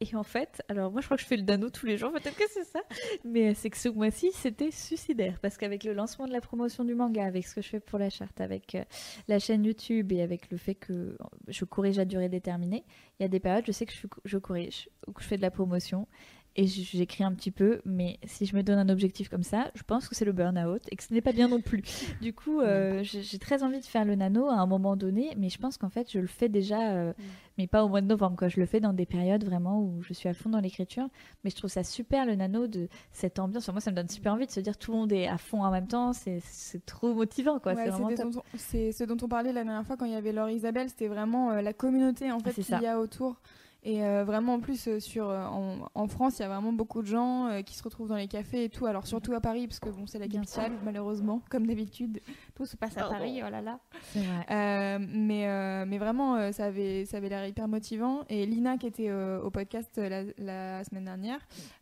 Et en fait, alors moi, je crois que je fais le nano tous les jours, peut-être que c'est ça. Mais c'est que ce mois-ci, c'était suicidaire. Parce qu'avec le lancement de la promotion du manga, avec ce que je fais pour la charte, avec euh, la chaîne YouTube et avec le fait que je corrige à durée déterminée, il y a des périodes, je sais que je, je corrige ou que je fais de la promotion. Et j'écris un petit peu, mais si je me donne un objectif comme ça, je pense que c'est le burn-out et que ce n'est pas bien non plus. *laughs* Du coup, euh, j'ai très envie de faire le nano à un moment donné, mais je pense qu'en fait, je le fais déjà, euh, mais pas au mois de novembre. Quoi. Je le fais dans des périodes vraiment où je suis à fond dans l'écriture. Mais je trouve ça super le nano de cette ambiance. Moi, ça me donne super envie de se dire tout le monde est à fond en même temps. C'est trop motivant, quoi. Ouais, c'est ce dont on parlait la dernière fois quand il y avait Laure Isabelle, c'était vraiment euh, la communauté en fait c'est qu'il y a autour. Et euh, vraiment en plus euh, sur euh, en, en France, il y a vraiment beaucoup de gens euh, qui se retrouvent dans les cafés et tout. Alors surtout à Paris parce que bon, c'est la capitale malheureusement, comme d'habitude. Tout se passe à Paris, oh là là. Vrai. Euh, mais, euh, mais vraiment, euh, ça avait, ça avait l'air hyper motivant. Et Lina, qui était euh, au podcast la, la semaine dernière,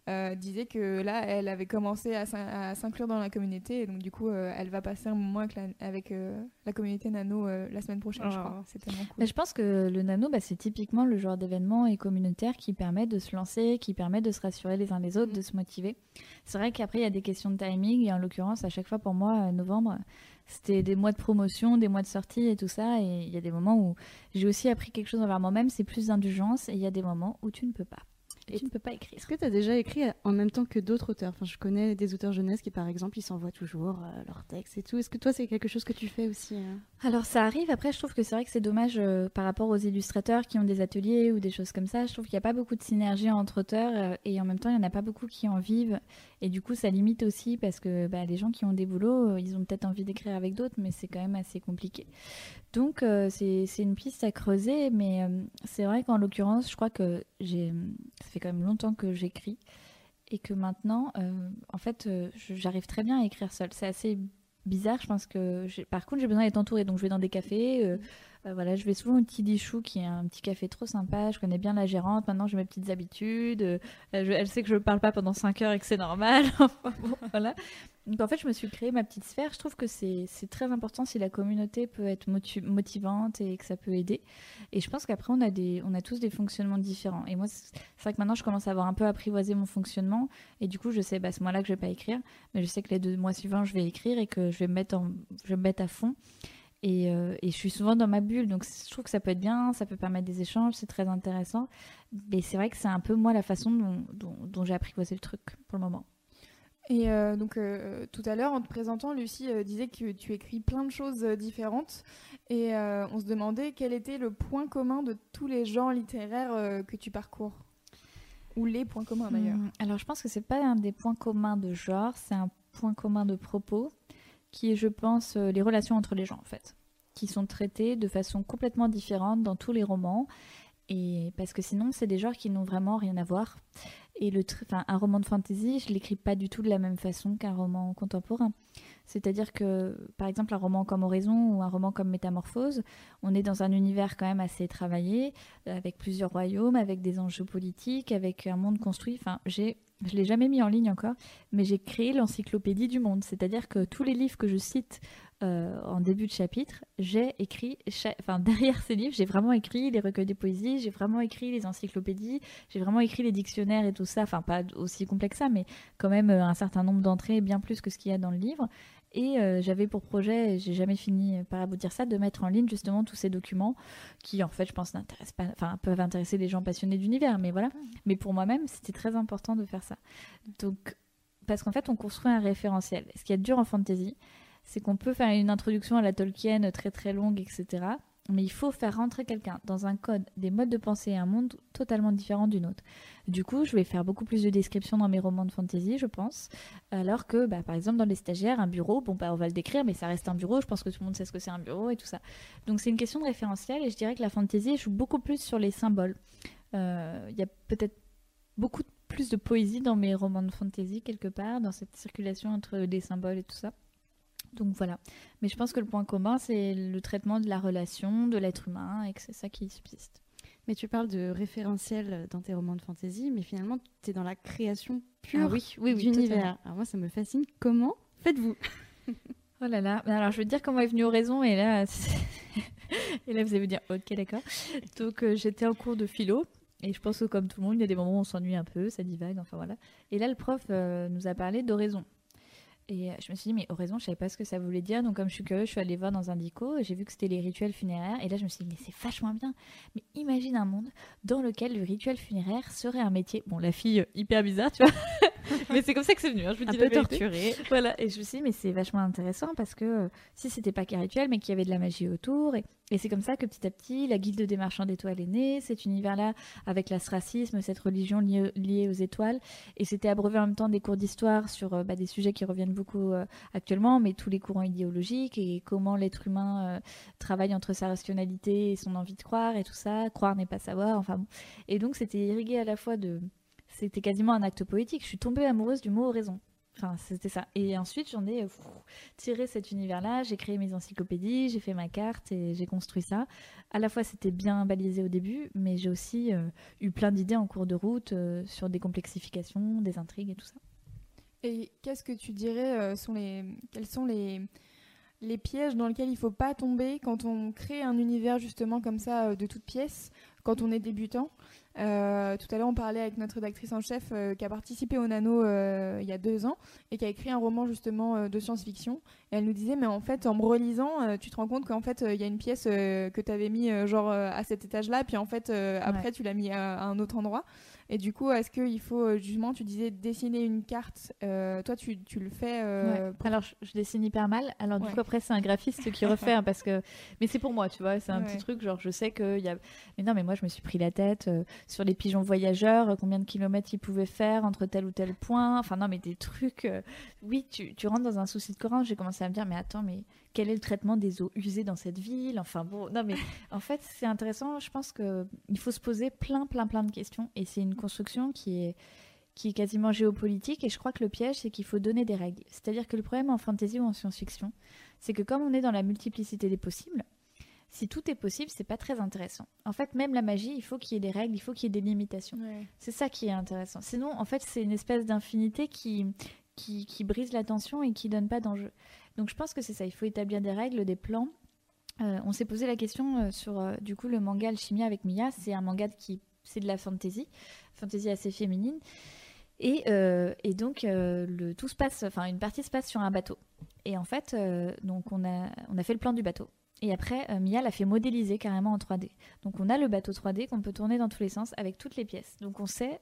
euh, disait que là, elle avait commencé à s'in- à s'inclure dans la communauté. Et donc, du coup, euh, elle va passer un moment avec la, avec, euh, la communauté Nano euh, la semaine prochaine, je crois. C'est tellement cool. Mais je pense que le nano, bah, c'est typiquement le genre d'événement et communautaire qui permet de se lancer, qui permet de se rassurer les uns les autres, Mm. de se motiver. C'est vrai qu'après, il y a des questions de timing. Et en l'occurrence, à chaque fois, pour moi, euh, novembre, c'était des mois de promotion, des mois de sortie et tout ça. Et il y a des moments où j'ai aussi appris quelque chose envers moi-même, c'est plus d'indulgence. Et il y a des moments où tu ne peux pas. Et tu ne peux pas écrire. Est-ce que tu as déjà écrit en même temps que d'autres auteurs? Enfin, Je connais des auteurs jeunesse qui, par exemple, ils s'envoient toujours euh, leurs textes et tout. Est-ce que toi, c'est quelque chose que tu fais aussi euh Alors ça arrive, après je trouve que c'est vrai que c'est dommage euh, par rapport aux illustrateurs qui ont des ateliers ou des choses comme ça, je trouve qu'il n'y a pas beaucoup de synergie entre auteurs euh, et en même temps il n'y en a pas beaucoup qui en vivent et du coup ça limite aussi parce que bah, les gens qui ont des boulots, ils ont peut-être envie d'écrire avec d'autres mais c'est quand même assez compliqué. Donc c'est une piste à creuser mais c'est vrai qu'en l'occurrence je crois que j'ai fait quand même longtemps que j'écris et que maintenant euh, en fait euh, j'arrive très bien à écrire seule. C'est assez bizarre. Je pense que par contre j'ai besoin d'être entourée. Donc je vais dans des cafés. euh, euh, voilà, je vais souvent au Petit Dichou qui est un petit café trop sympa. Je connais bien la gérante. Maintenant j'ai mes petites habitudes. je- elle sait que je ne parle pas pendant 5 heures et que c'est normal. *laughs* Enfin, bon, voilà. Donc en fait je me suis créé ma petite sphère. Je trouve que c'est très important si la communauté peut être motivante et que ça peut aider. Et je pense qu'après on a on a tous des fonctionnements différents. Et moi c'est vrai que maintenant je commence à avoir un peu apprivoisé mon fonctionnement. Et du coup je sais bah, ce mois-là que je vais pas écrire mais je sais que les deux mois suivants, je vais écrire et que je vais me mettre, à fond. Et, euh, et je suis souvent dans ma bulle, donc je trouve que ça peut être bien, ça peut permettre des échanges, c'est très intéressant. Mais c'est vrai que c'est un peu moi la façon dont- dont j'ai apprivoisé le truc pour le moment. Et euh, donc euh, tout à l'heure, en te présentant, Lucie euh, disait que tu écris plein de choses différentes. Et on se demandait quel était le point commun de tous les genres littéraires que tu parcours. Ou les points communs d'ailleurs. Hum, alors je pense que c'est pas un des points communs de genre, c'est un point commun de propos qui est, je pense, les relations entre les gens en fait, qui sont traitées de façon complètement différente dans tous les romans. Et parce que sinon, c'est des genres qui n'ont vraiment rien à voir. Et le un roman de fantasy, je l'écris pas du tout de la même façon qu'un roman contemporain. C'est-à-dire que, par exemple, un roman comme Horizon ou un roman comme Métamorphose, on est dans un univers quand même assez travaillé, avec plusieurs royaumes, avec des enjeux politiques, avec un monde construit. Enfin, j'ai je l'ai jamais mis en ligne encore, mais j'ai créé l'encyclopédie du monde. C'est-à-dire que tous les livres que je cite euh, en début de chapitre, j'ai écrit, enfin *laughs* derrière ces livres, j'ai vraiment écrit les recueils de poésie, j'ai vraiment écrit les encyclopédies, j'ai vraiment écrit les dictionnaires et tout ça. Enfin pas aussi complexe que ça, mais quand même euh, un certain nombre d'entrées, bien plus que ce qu'il y a dans le livre. Et euh, j'avais pour projet, j'ai jamais fini par aboutir ça, de mettre en ligne justement tous ces documents qui, en fait, je pense, n'intéressent pas, enfin, peuvent intéresser des gens passionnés d'univers, mais voilà. Mais pour moi-même, c'était très important de faire ça. Donc, parce qu'en fait, on construit un référentiel. Ce qui est dur en fantasy, c'est qu'on peut faire une introduction à la Tolkien très très longue, etc mais il faut faire rentrer quelqu'un dans un code, des modes de pensée et un monde totalement différent du nôtre. Du coup, je vais faire beaucoup plus de descriptions dans mes romans de fantasy, je pense, alors que, bah, par exemple, dans les stagiaires, un bureau, bon, bah, on va le décrire, mais ça reste un bureau, je pense que tout le monde sait ce que c'est un bureau et tout ça. Donc c'est une question de référentiel, et je dirais que la fantasy joue beaucoup plus sur les symboles. Euh, il y a peut-être beaucoup plus de poésie dans mes romans de fantasy, quelque part, dans cette circulation entre des symboles et tout ça. Donc voilà. Mais je pense que le point commun, c'est le traitement de la relation, de l'être humain, et que c'est ça qui subsiste. Mais tu parles de référentiel dans tes romans de fantasy, mais finalement, tu es dans la création pure ah oui, oui, d'univers. Alors moi, ça me fascine. Comment faites-vous? *laughs* Oh là là. Alors, je veux dire comment est venu raison, et là, *laughs* et là, vous allez me dire, ok, d'accord. Donc, euh, j'étais en cours de philo. Et je pense que comme tout le monde, il y a des moments où on s'ennuie un peu, ça divague, enfin voilà. Et là, le prof euh, nous a parlé d'oraison. Et euh, je me suis dit, mais oraison, je savais pas ce que ça voulait dire. Donc, comme je suis curieuse, je suis allée voir dans un dico. J'ai vu que c'était les rituels funéraires. Et là, je me suis dit, mais c'est vachement bien. Mais imagine un monde dans lequel le rituel funéraire serait un métier. Bon, la fille, euh, hyper bizarre, tu vois. *laughs* *laughs* mais c'est comme ça que c'est venu. Hein, je vous dis un peu torturée. Voilà. Et je me suis dit, mais c'est vachement intéressant parce que euh, si c'était pas qu'un rituel, mais qu'il y avait de la magie autour. Et, et c'est comme ça que petit à petit, la guilde des marchands d'étoiles est née. Cet univers-là, avec l'asracisme, cette religion liée, aux étoiles. Et c'était abreuvé en même temps des cours d'histoire sur bah, des sujets qui reviennent beaucoup actuellement, mais tous les courants idéologiques et comment l'être humain euh, travaille entre sa rationalité et son envie de croire et tout ça. Croire n'est pas savoir. Enfin bon. Et donc c'était irrigué à la fois de, c'était quasiment un acte poétique. Je suis tombée amoureuse du mot raison. Enfin, c'était ça. Et ensuite, j'en ai tiré cet univers-là. J'ai créé mes encyclopédies, j'ai fait ma carte et j'ai construit ça. À la fois, c'était bien balisé au début, mais j'ai aussi euh, eu plein d'idées en cours de route euh, sur des complexifications, des intrigues et tout ça. Et qu'est-ce que tu dirais euh, sont les, quels sont les, pièges dans lesquels il ne faut pas tomber quand on crée un univers justement comme ça euh, de toutes pièces, quand on est débutant? Euh, tout à l'heure, on parlait avec notre rédactrice en chef qui a participé au Nano il y a deux ans et qui a écrit un roman justement de science-fiction. Et elle nous disait, mais en fait, en me relisant, tu te rends compte qu'en fait, il y a une pièce que tu avais mis genre à cet étage-là, puis en fait, après, tu l'as mis à, un autre endroit. Et du coup, est-ce qu'il faut, euh, justement, tu disais dessiner une carte, euh, toi tu, tu, le fais euh, Alors je, dessine hyper mal, alors du coup après c'est un graphiste qui refait, hein, parce que... Mais c'est pour moi, tu vois, c'est un petit truc, genre je sais qu'il y a... Mais non, mais moi je me suis pris la tête sur les pigeons voyageurs, combien de kilomètres ils pouvaient faire entre tel ou tel point, enfin non mais des trucs... Oui, tu, tu rentres dans un souci de courant, j'ai commencé à me dire, mais attends, mais quel est le traitement des eaux usées dans cette ville Enfin bon, non mais *laughs* en fait c'est intéressant. Je pense que il faut se poser plein, plein, plein de questions et c'est une construction qui est qui est quasiment géopolitique et je crois que le piège c'est qu'il faut donner des règles. C'est-à-dire que le problème en fantasy ou en science-fiction, c'est que comme on est dans la multiplicité des possibles, si tout est possible, c'est pas très intéressant. En fait, même la magie, il faut qu'il y ait des règles, il faut qu'il y ait des limitations. C'est ça qui est intéressant. Sinon, en fait, c'est une espèce d'infinité qui, qui, qui, brise l'attention et qui donne pas d'enjeu. Donc je pense que c'est ça, il faut établir des règles, des plans. Euh, on s'est posé la question euh, sur euh, du coup le manga Alchimia avec Mia, c'est un manga qui c'est de la fantasy, fantasy assez féminine. Et, et donc le tout se passe, enfin une partie se passe sur un bateau. Et en fait, donc on a on a fait le plan du bateau. Et après, Mia l'a fait modéliser carrément en 3D. Donc on a le bateau 3D qu'on peut tourner dans tous les sens avec toutes les pièces. Donc on sait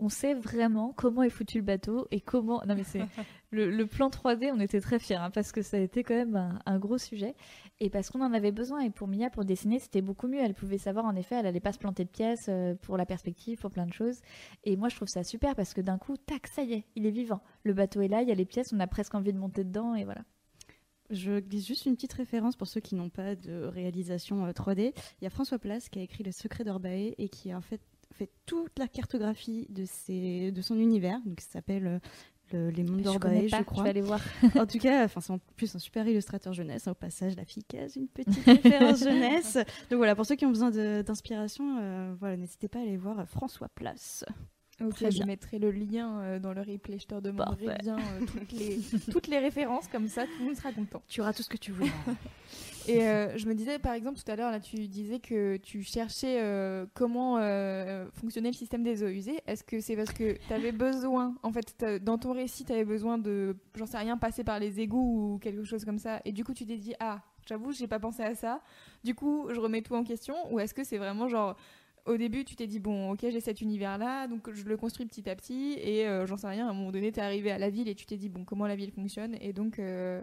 on sait vraiment comment est foutu le bateau et comment. Non, mais c'est *laughs* le, plan 3D, on était très fiers hein, parce que ça a été quand même un, gros sujet et parce qu'on en avait besoin. Et pour Mia, pour dessiner, c'était beaucoup mieux. Elle pouvait savoir, en effet, elle allait pas se planter de pièces euh, pour la perspective, pour plein de choses. Et moi, je trouve ça super parce que d'un coup, tac, ça y est, il est vivant. Le bateau est là, il y a les pièces, on a presque envie de monter dedans et voilà. Je glisse juste une petite référence pour ceux qui n'ont pas de réalisation 3D. Euh, il y a François Place qui a écrit Le secret d'Orbaé et qui a en fait fait toute la cartographie de, ses, de son univers, donc ça s'appelle euh, le- Les Mondes Je d'Orbaï, je, pas, crois. vais aller voir. *laughs* en tout cas, enfin, c'est en plus un super illustrateur jeunesse. hein, Au passage, la fille case une petite référence *laughs* jeunesse. Donc voilà, pour ceux qui ont besoin d'inspiration, euh, voilà, n'hésitez pas à aller voir euh, François Place. Ok, Très je bien. mettrai le lien euh, dans le replay. Je te redemanderai bien euh, toutes, les, *laughs* toutes les références, comme ça tout le monde sera content. Tu auras tout ce que tu veux. Et euh, je me disais, par exemple, tout à l'heure, là, tu disais que tu cherchais euh, comment euh, fonctionnait le système des eaux usées. Est-ce que c'est parce que tu avais *laughs* besoin, en fait, dans ton récit, tu avais besoin de, j'en sais rien, passer par les égouts ou quelque chose comme ça, et du coup, tu t'es dit, ah, j'avoue, j'ai pas pensé à ça, du coup, je remets tout en question, ou est-ce que c'est vraiment genre. Au début, tu t'es dit, bon, ok, j'ai cet univers-là, donc je le construis petit à petit, et euh, j'en sais rien, à un moment donné, t'es arrivé à la ville et tu t'es dit, bon, comment la ville fonctionne, et donc, euh,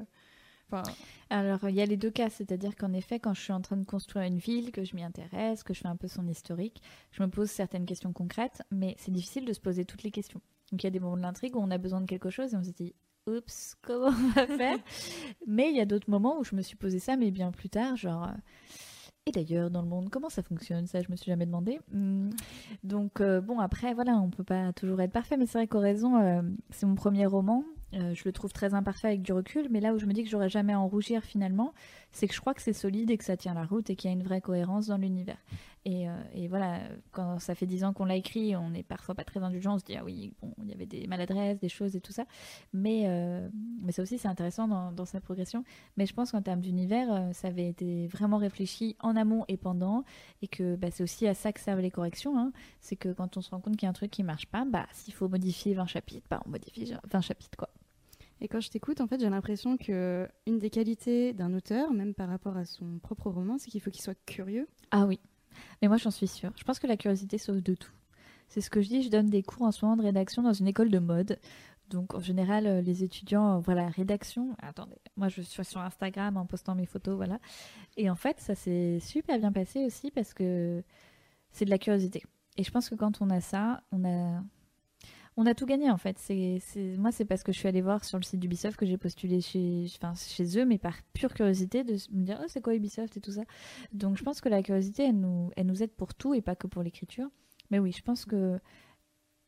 Alors, il y a les deux cas, c'est-à-dire qu'en effet, quand je suis en train de construire une ville, que je m'y intéresse, que je fais un peu son historique, je me pose certaines questions concrètes, mais c'est difficile de se poser toutes les questions. Donc, il y a des moments de l'intrigue où on a besoin de quelque chose et on se dit, oups, *laughs* comment on va faire? Mais il y a d'autres moments où je me suis posé ça, mais bien plus tard, genre. euh, Et d'ailleurs, dans le monde, comment ça fonctionne? Ça, je me suis jamais demandé. Hmm. Donc, euh, bon, après, voilà, on peut pas toujours être parfait, mais c'est vrai qu'au raison, euh, c'est mon premier roman. Euh, je le trouve très imparfait avec du recul, mais là où je me dis que j'aurais jamais à en rougir finalement, c'est que je crois que c'est solide et que ça tient la route et qu'il y a une vraie cohérence dans l'univers. Et, euh, voilà, quand ça fait dix ans qu'on l'a écrit, on est parfois pas très indulgent, on se dit ah oui, bon, il y avait des maladresses, des choses et tout ça, mais, euh, ça aussi c'est intéressant dans, sa progression. Mais je pense qu'en termes d'univers, ça avait été vraiment réfléchi en amont et pendant, et que bah, c'est aussi à ça que servent les corrections. hein. C'est que quand on se rend compte qu'il y a un truc qui marche pas, bah s'il faut modifier 20 chapitres, bah on modifie 20 chapitres quoi. Et quand je t'écoute, en fait, j'ai l'impression que une des qualités d'un auteur, même par rapport à son propre roman, c'est qu'il faut qu'il soit curieux. Ah oui, mais moi j'en suis sûre. Je pense que la curiosité sauve de tout. C'est ce que je dis, je donne des cours en ce moment de rédaction dans une école de mode. Donc en général, euh, les étudiants, euh, voilà, rédaction. Attendez, moi je suis sur Instagram en postant mes photos, voilà. Et en fait, ça s'est super bien passé aussi parce que c'est de la curiosité. Et je pense que quand on a ça, on a, on a tout gagné en fait. C'est, moi, c'est parce que je suis allée voir sur le site d'Ubisoft que j'ai postulé chez, eux, mais par pure curiosité de me dire, oh, c'est quoi Ubisoft et tout ça. Donc je pense que la curiosité, elle nous, aide pour tout et pas que pour l'écriture. Mais oui, je pense que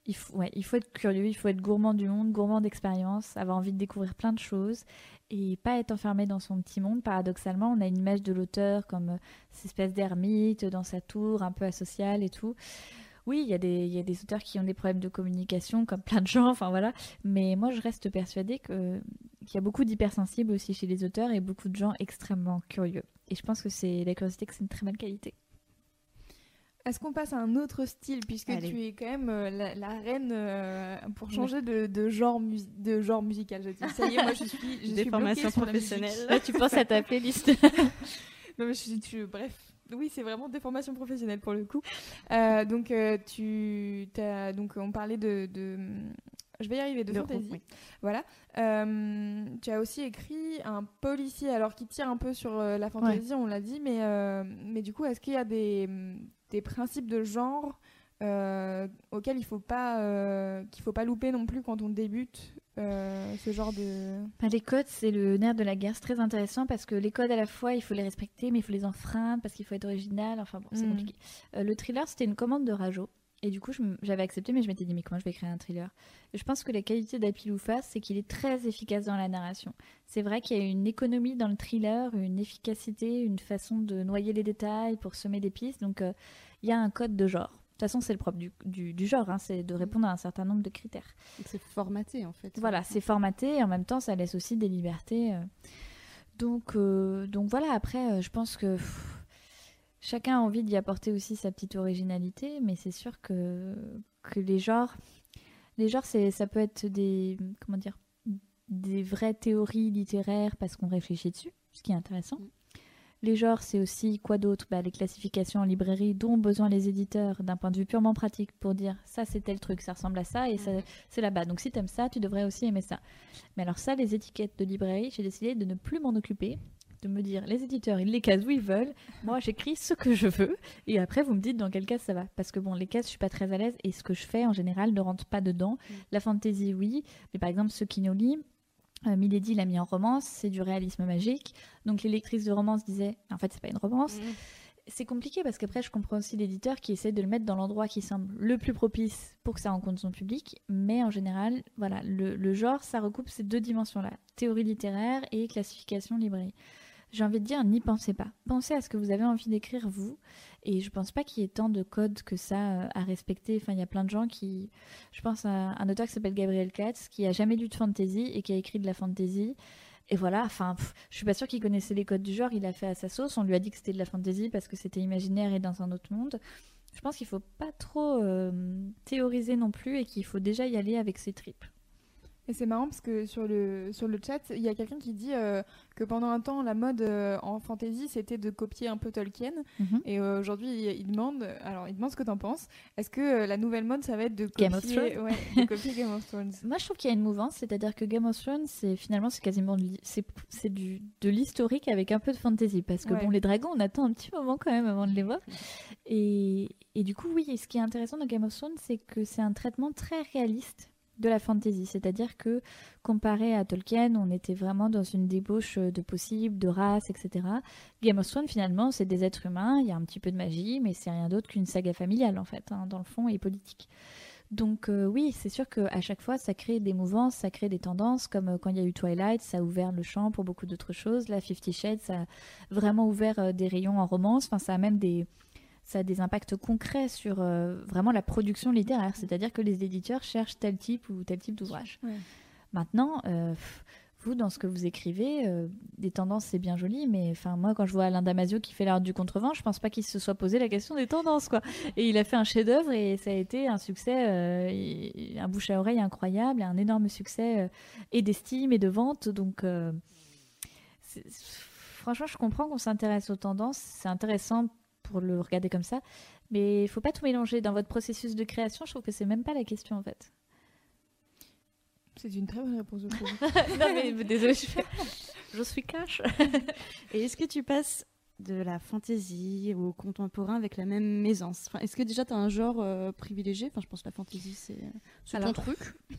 il faut, faut être curieux, il faut être gourmand du monde, gourmand d'expérience, avoir envie de découvrir plein de choses et pas être enfermé dans son petit monde. Paradoxalement, on a une image de l'auteur comme euh, cette espèce d'ermite dans sa tour, un peu asocial et tout. Oui, il y, a des- il y a des auteurs qui ont des problèmes de communication, comme plein de gens, enfin voilà. Mais moi, je reste persuadée que- qu'il y a beaucoup d'hypersensibles aussi chez les auteurs et beaucoup de gens extrêmement curieux. Et je pense que c'est la curiosité que c'est une très bonne qualité. Est-ce qu'on passe à un autre style puisque Allez. tu es quand même euh, la, la reine euh, pour changer de, de genre mus- de genre musical je dis. Ça y est, moi je suis je suis Des formations professionnelles. Là, tu penses à ta playlist. *laughs* Non mais je suis tu- bref. Oui, c'est vraiment des formations professionnelles pour le coup. Euh, donc euh, tu as donc on parlait de, de- je vais y arriver de, De- fantasy. oui. Voilà. Euh, tu as aussi écrit un policier, alors qui tire un peu sur la fantasy, on l'a dit, mais, mais du coup, est-ce qu'il y a des, des principes de genre auxquels il faut pas qu'il faut pas louper non plus quand on débute euh, ce genre de Bah, les codes, c'est le nerf de la guerre. C'est très intéressant parce que les codes, à la fois, il faut les respecter, mais il faut les enfreindre parce qu'il faut être original. Enfin bon, c'est Mm. compliqué. Euh, le thriller, c'était une commande de Rajo. Et du coup, j'avais accepté, mais je m'étais dit, mais comment je vais créer un thriller? Je pense que la qualité d'Apiloufa, c'est qu'il est très efficace dans la narration. C'est vrai qu'il y a une économie dans le thriller, une efficacité, une façon de noyer les détails pour semer des pistes. Donc, euh, il y a un code de genre. De toute façon, c'est le propre du, du- du genre, hein, c'est de répondre à un certain nombre de critères. C'est formaté en fait. Voilà, c'est formaté et en même temps, ça laisse aussi des libertés. euh. Donc, euh, donc voilà, après, euh, je pense que pff, chacun a envie d'y apporter aussi sa petite originalité, mais c'est sûr que, que les genres, les genres c'est, ça peut être des, comment dire, des vraies théories littéraires parce qu'on réfléchit dessus, ce qui est intéressant. Les genres, c'est aussi quoi d'autre? Bah, Les classifications en librairie dont ont besoin les éditeurs d'un point de vue purement pratique pour dire ça c'est tel truc, ça ressemble à ça et ça, c'est là-bas. Donc si t'aimes ça, tu devrais aussi aimer ça. Mais alors ça, les étiquettes de librairie, j'ai décidé de ne plus m'en occuper, de me dire les éditeurs, ils les casent où ils veulent. Moi, j'écris ce que je veux et après vous me dites dans quelle case ça va. Parce que bon, les cases, je suis pas très à l'aise et ce que je fais en général ne rentre pas dedans. La fantasy, oui, mais par exemple ceux qui nous lisent. Euh, Milady l'a mis en romance, c'est du réalisme magique. Donc les lectrices de romance disaient, en fait, c'est pas une romance. c'est compliqué parce qu'après, je comprends aussi l'éditeur qui essaie de le mettre dans l'endroit qui semble le plus propice pour que ça rencontre son public. Mais en général, voilà, le, le genre, ça recoupe ces deux dimensions-là théorie littéraire et classification librairie. J'ai envie de dire, n'y pensez pas. Pensez à ce que vous avez envie d'écrire vous. Et je pense pas qu'il y ait tant de codes que ça euh, à respecter. Enfin, il y a plein de gens qui. Je pense à un auteur qui s'appelle Gabriel Katz, qui a jamais lu de fantasy et qui a écrit de la fantasy. Et voilà, enfin, je suis pas sûre qu'il connaissait les codes du genre. Il a fait à sa sauce. On lui a dit que c'était de la fantasy parce que c'était imaginaire et dans un autre monde. Je pense qu'il faut pas trop euh, théoriser non plus et qu'il faut déjà y aller avec ses tripes. Et c'est marrant parce que sur le, sur le chat, il y a quelqu'un qui dit euh, que pendant un temps, la mode euh, en fantasy, c'était de copier un peu Tolkien. Mhm. Et euh, aujourd'hui, il, il demande, alors il demande ce que t'en penses. Est-ce que la nouvelle mode, ça va être de copier, Game of Thrones ouais, de copier Game of Thrones? *laughs* Moi, je trouve qu'il y a une mouvance, c'est-à-dire que Game of Thrones, c'est finalement c'est quasiment c'est c'est du de l'historique avec un peu de fantasy, parce que Ouais. bon, les dragons, on attend un petit moment quand même avant de les voir. *laughs* Et, et du coup, oui, ce qui est intéressant dans Game of Thrones, c'est que c'est un traitement très réaliste de la fantasy, c'est-à-dire que comparé à Tolkien, on était vraiment dans une débauche de possibles, de races, etc. Game of Thrones, finalement, c'est des êtres humains, il y a un petit peu de magie, mais c'est rien d'autre qu'une saga familiale en fait, hein, dans le fond, et politique. Donc euh, oui, c'est sûr qu'à chaque fois, ça crée des mouvances, ça crée des tendances, comme euh, quand il y a eu Twilight, ça a ouvert le champ pour beaucoup d'autres choses. Là, Fifty Shades, ça a vraiment ouvert euh, des rayons en romance. Enfin, ça a même des, ça a des impacts concrets sur euh, vraiment la production littéraire. C'est-à-dire que les éditeurs cherchent tel type ou tel type d'ouvrage. Ouais. Maintenant, euh, vous, dans ce que vous écrivez, euh, des tendances, c'est bien joli, mais enfin, moi, quand je vois Alain Damasio qui fait l'art du contrevent, je pense pas qu'il se soit posé la question des tendances, quoi. Et il a fait un chef-d'œuvre et ça a été un succès, euh, et- un bouche à oreille incroyable, et un énorme succès euh, et d'estime et de vente. Donc, franchement, je comprends qu'on s'intéresse aux tendances. C'est intéressant pour le regarder comme ça, mais il faut pas tout mélanger dans votre processus de création. Je trouve que c'est même pas la question en fait. C'est une très bonne réponse, *laughs* non mais désolé, je, *laughs* je suis cash. Et est-ce que tu passes de la fantaisie au contemporain avec la même aisance Enfin, Est-ce que déjà tu as un genre euh, privilégié? Enfin, je pense que la fantaisie, c'est ton truc.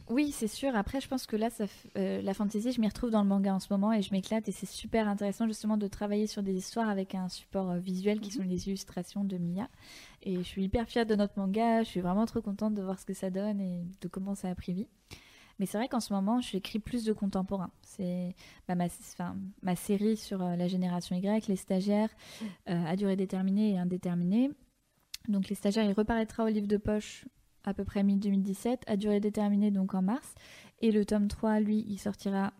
Oui, c'est sûr. Après, je pense que là, ça f- euh, la fantasy, je m'y retrouve dans le manga en ce moment et je m'éclate. Et c'est super intéressant justement de travailler sur des histoires avec un support euh, visuel qui sont les illustrations de Mia. Et je suis hyper fière de notre manga. Je suis vraiment trop contente de voir ce que ça donne et de comment ça a pris vie. Mais c'est vrai qu'en ce moment, j'écris plus de contemporain. C'est bah, ma série sur euh, la génération Y, les stagiaires, euh, à durée déterminée et indéterminée. Donc les stagiaires, il reparaîtra au livre de poche à peu près mi-2017, à durée déterminée donc en mars. Et le tome 3, lui, il sortira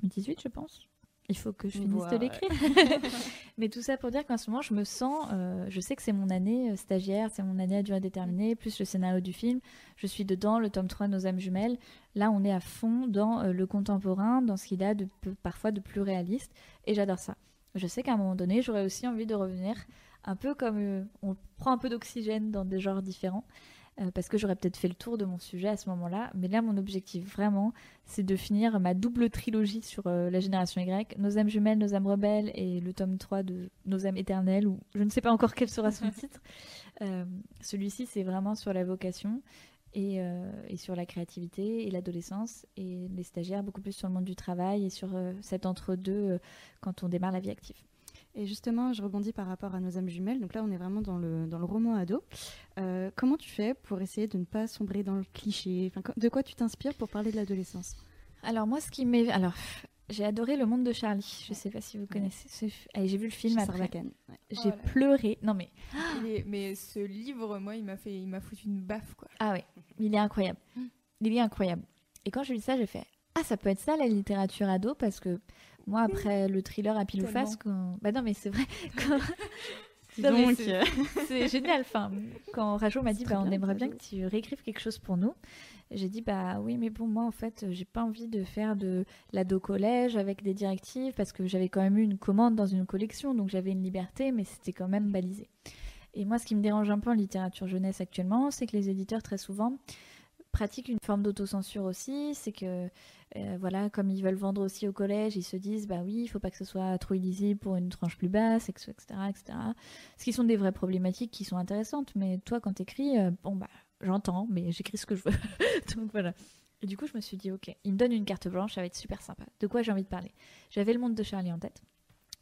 2018, je pense. Il faut que je finisse de l'écrire. *laughs* *laughs* Mais tout ça pour dire qu'en ce moment, je me sens, euh, je sais que c'est mon année euh, stagiaire, c'est mon année à durée déterminée, plus le scénario du film. Je suis dedans, le tome 3, Nos âmes jumelles. Là, on est à fond dans euh, le contemporain, dans ce qu'il a de, parfois de plus réaliste. Et j'adore ça. Je sais qu'à un moment donné, j'aurais aussi envie de revenir un peu comme euh, on prend un peu d'oxygène dans des genres différents. Euh, parce que j'aurais peut-être fait le tour de mon sujet à ce moment-là. Mais là, mon objectif vraiment, c'est de finir ma double trilogie sur euh, la génération Y, Nos âmes jumelles, Nos âmes rebelles et le tome 3 de Nos âmes éternelles, ou je ne sais pas encore quel sera son *laughs* titre. Euh, Celui-ci, c'est vraiment sur la vocation et, et sur la créativité et l'adolescence, et les stagiaires beaucoup plus sur le monde du travail et sur cet entre-deux quand on démarre la vie active. Et justement, je rebondis par rapport à nos âmes jumelles. Donc là, on est vraiment dans le, dans le roman ado. Euh, comment tu fais pour essayer de ne pas sombrer dans le cliché? Enfin, De quoi tu t'inspires pour parler de l'adolescence? Alors moi, ce qui m'est... Alors, j'ai adoré Le Monde de Charlie. Je sais pas si vous connaissez. ce f- Allez, J'ai vu le film après. Ouais. J'ai Oh pleuré. Non mais... *gasps* Est- Mais ce livre, moi, il m'a fait, il m'a foutu une baffe, quoi. Ah oui, il est incroyable. Il est incroyable. Et quand j'ai lu ça, j'ai fait Ah, ça peut être ça la littérature ado Parce que moi, après le thriller à pile ou face, quand... Bah non, mais c'est vrai. *laughs* Quand... *laughs* Donc, c'est- euh, C'est génial. Enfin, quand Rajo m'a dit, bah, on bien, aimerait bien que tu réécrives quelque chose pour nous. J'ai dit, bah oui, mais bon, moi, en fait, j'ai pas envie de faire de l'ado collège avec des directives parce que j'avais quand même eu une commande dans une collection, donc j'avais une liberté, mais c'était quand même balisé. Et moi, ce qui me dérange un peu en littérature jeunesse actuellement, c'est que les éditeurs, très souvent, pratiquent une forme d'autocensure aussi. C'est que, euh, voilà, comme ils veulent vendre aussi au collège, ils se disent, bah oui, il faut pas que ce soit trop illisible pour une tranche plus basse, etc., etc. Ce qui sont des vraies problématiques qui sont intéressantes. Mais toi, quand t'écris, euh, bon, bah, j'entends, mais j'écris ce que je veux. *laughs* Donc voilà. Et du coup, je me suis dit, ok, il me donne une carte blanche, ça va être super sympa. De quoi j'ai envie de parler? J'avais le monde de Charlie en tête.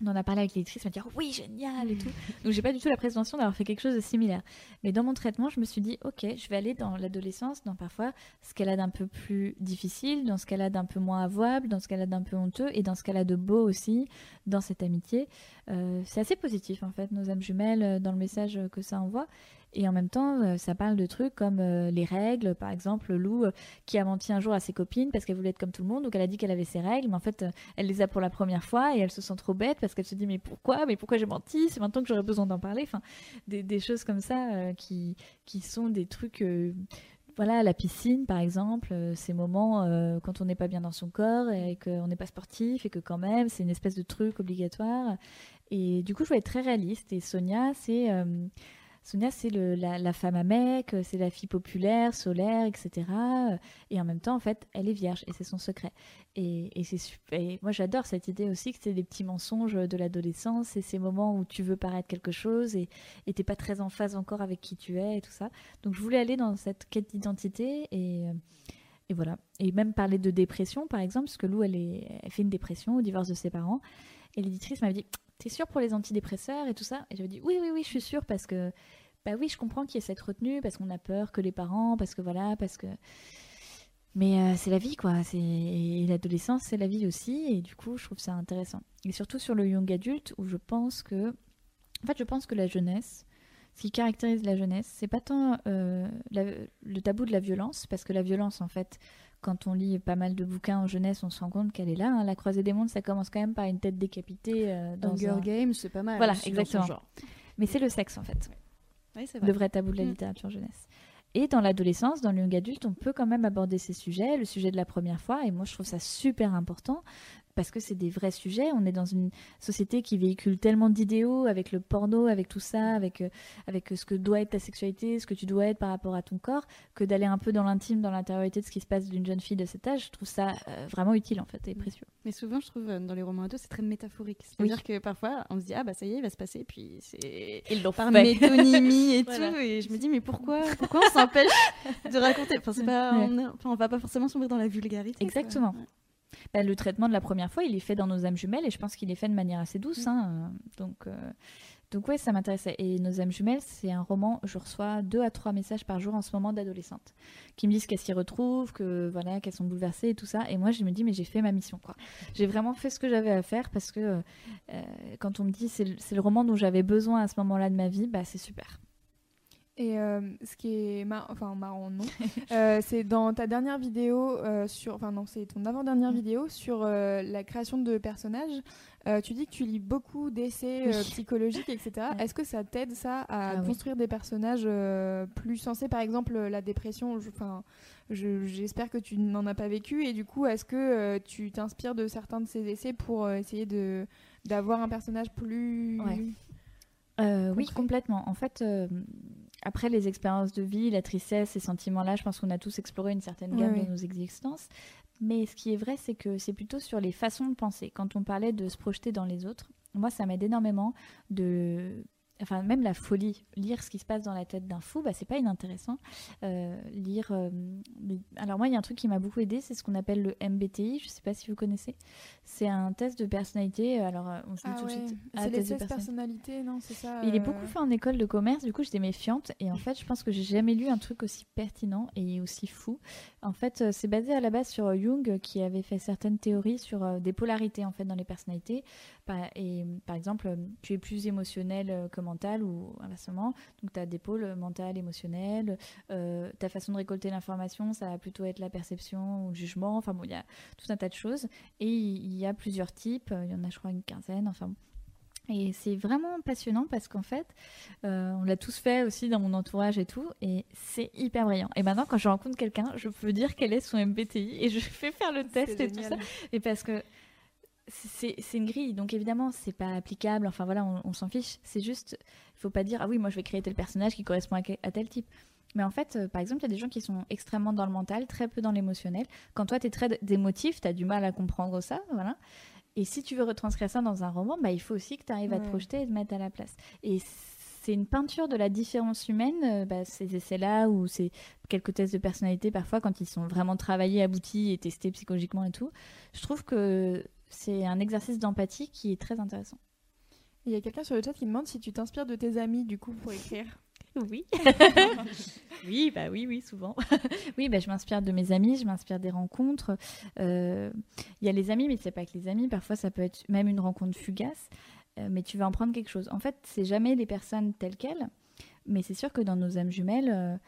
On en a parlé avec l'éditrice, elle m'a dit oui génial et tout. Donc j'ai pas du tout la prétention d'avoir fait quelque chose de similaire. Mais dans mon traitement, je me suis dit ok, je vais aller dans l'adolescence, dans parfois ce qu'elle a d'un peu plus difficile, dans ce qu'elle a d'un peu moins avouable, dans ce qu'elle a d'un peu honteux et dans ce qu'elle a de beau aussi dans cette amitié. Euh, c'est assez positif en fait nos âmes jumelles euh, dans le message que ça envoie. Et en même temps, euh, ça parle de trucs comme les règles. Par exemple, Lou qui a menti un jour à ses copines parce qu'elle voulait être comme tout le monde. Donc elle a dit qu'elle avait ses règles. Mais en fait, elle les a pour la première fois et elle se sent trop bête parce qu'elle se dit Mais pourquoi? Mais pourquoi j'ai menti? C'est maintenant que j'aurais besoin d'en parler. Enfin, des, choses comme ça euh, qui, qui sont des trucs. euh, voilà, la piscine, par exemple, euh, ces moments quand on n'est pas bien dans son corps et qu'on n'est pas sportif et que quand même c'est une espèce de truc obligatoire. Et du coup, je voulais être très réaliste. Et Sonia, c'est Sonia, c'est la, femme à mec, euh, c'est la fille populaire, solaire, etc. Et en même temps, en fait, elle est vierge et c'est son secret. Et, et c'est moi, j'adore cette idée aussi que c'est des petits mensonges de l'adolescence et ces moments où tu veux paraître quelque chose et t'es pas très en phase encore avec qui tu es et tout ça. Donc, je voulais aller dans cette quête d'identité et, euh, et voilà. Et même parler de dépression, par exemple, parce que Lou, elle, elle fait une dépression au divorce de ses parents. Et l'éditrice m'avait dit T'es sûre pour les antidépresseurs et tout ça? Et j'avais dit Oui, oui, oui, je suis sûre parce que. Bah oui, je comprends qu'il y ait cette retenue parce qu'on a peur que les parents, parce que voilà, parce que. Mais euh, c'est la vie, quoi. C'est l'adolescence, c'est la vie aussi, et du coup, je trouve ça intéressant. Et surtout sur le young adulte, où je pense que, en fait, je pense que la jeunesse, ce qui caractérise la jeunesse, c'est pas tant euh, le tabou de la violence, parce que la violence, en fait, quand on lit pas mal de bouquins en jeunesse, on se rend compte qu'elle est là. hein. La croisée des mondes, ça commence quand même par une tête décapitée euh, dans Hunger un- Games, c'est pas mal. Voilà, exactement. genre. Mais c'est le sexe, en fait Ouais, c'est le vrai. vrai tabou de la Mm. littérature jeunesse. Et dans l'adolescence, dans le young adulte, on peut quand même aborder ces sujets, le sujet de la première fois, et moi je trouve ça super important parce que c'est des vrais sujets. On est dans une société qui véhicule tellement d'idéaux avec le porno, avec tout ça, avec, euh, avec ce que doit être ta sexualité, ce que tu dois être par rapport à ton corps, que d'aller un peu dans l'intime, dans l'intériorité de ce qui se passe d'une jeune fille de cet âge. Je trouve ça euh, vraiment utile en fait et précieux. Mais souvent, je trouve, euh, dans les romans ados, c'est très métaphorique. C'est-à-dire que parfois, on se dit, ah bah ça y est, il va se passer, puis c'est Ils l'ont par métonymie et *laughs* Voilà. tout. Et je me dis, mais pourquoi, pourquoi on s'empêche de raconter? Enfin, c'est pas, Ouais. on, est- enfin, on va pas forcément sombrer dans la vulgarité. Exactement. Bah, le traitement de la première fois, il est fait dans nos âmes jumelles et je pense qu'il est fait de manière assez douce. hein, euh, Donc, euh, donc ouais, ça m'intéressait. Et nos âmes jumelles, c'est un roman. Je reçois deux à trois messages par jour en ce moment d'adolescentes qui me disent qu'elles s'y retrouvent, que voilà, qu'elles sont bouleversées et tout ça. Et moi, je me dis, mais j'ai fait ma mission, quoi. *laughs* J'ai vraiment fait ce que j'avais à faire parce que euh, quand on me dit c'est le, c'est le roman dont j'avais besoin à ce moment-là de ma vie, bah c'est super. Et euh, ce qui est mar- enfin marrant non, *laughs* euh, c'est dans ta dernière vidéo euh, sur, enfin non, c'est ton avant-dernière Mm. vidéo sur la création de personnages. Tu dis que tu lis beaucoup d'essais Oui. psychologiques, etc. Ouais. Est-ce que ça t'aide ça à Ah oui. construire des personnages plus sensés? Par exemple, la dépression. Enfin, je- j'espère que tu n'en as pas vécu. Et du coup, est-ce que tu t'inspires de certains de ces essais pour essayer de d'avoir un personnage plus Ouais. Oui, complètement. En fait, après les expériences de vie, la tristesse, ces sentiments-là, je pense qu'on a tous exploré une certaine gamme oui. de nos existences. Mais ce qui est vrai, c'est que c'est plutôt sur les façons de penser. Quand on parlait de se projeter dans les autres, moi, ça m'aide énormément de. Enfin, même la folie, lire ce qui se passe dans la tête d'un fou, bah, c'est pas inintéressant. Euh, lire. euh, Alors, moi, il y a un truc qui m'a beaucoup aidé, c'est ce qu'on appelle le MBTI. Je sais pas si vous connaissez. C'est un test de personnalité. Alors, euh, on se dit Ah tout de suite. ah, C'est les test de 16 personnalité. non C'est ça Il est beaucoup fait en école de commerce, du coup j'étais méfiante et en fait je pense que j'ai jamais lu un truc aussi pertinent et aussi fou. En fait c'est basé à la base sur Jung qui avait fait certaines théories sur des polarités en fait dans les personnalités. Et par exemple tu es plus émotionnel euh, mental ou inversement. Donc tu as des pôles mental, émotionnel. Euh, ta façon de récolter l'information ça va plutôt être la perception ou le jugement. Enfin bon il y a tout un tas de choses et il y a plusieurs types. Il y en a je crois une quinzaine. Enfin bon. Et c'est vraiment passionnant parce qu'en fait, euh, on l'a tous fait aussi dans mon entourage et tout, et c'est hyper brillant. Et maintenant, quand je rencontre quelqu'un, je peux dire quel est son MBTI et je *laughs* fais faire le test et tout ça. Et parce que c'est une grille, donc évidemment, c'est pas applicable. Enfin voilà, on, on s'en fiche. C'est juste, il faut pas dire ah oui, moi je vais créer tel personnage qui correspond à, tel type. Mais en fait, euh, par exemple, il y a des gens qui sont extrêmement dans le mental, très peu dans l'émotionnel. Quand toi, tu es très d'émotif, tu as du mal à comprendre ça, voilà. Et si tu veux retranscrire ça dans un roman, bah, il faut aussi que tu arrives à te projeter et te mettre à la place. Et c'est une peinture de la différence humaine, euh, bah, ces essais-là, ou ces quelques tests de personnalité, parfois, quand ils sont vraiment travaillés, aboutis et testés psychologiquement et tout. Je trouve que c'est un exercice d'empathie qui est très intéressant. Il y a quelqu'un sur le chat qui demande si tu t'inspires de tes amis du coup pour écrire. *laughs* Oui. *laughs* oui, bah oui, oui, souvent. *laughs* oui, bah, je m'inspire de mes amis, je m'inspire des rencontres. Euh, Il y a les amis, mais c'est pas que les amis. Parfois, ça peut être même une rencontre fugace, euh, mais tu vas en prendre quelque chose. En fait, c'est jamais les personnes telles quelles, mais c'est sûr que dans nos âmes jumelles, euh,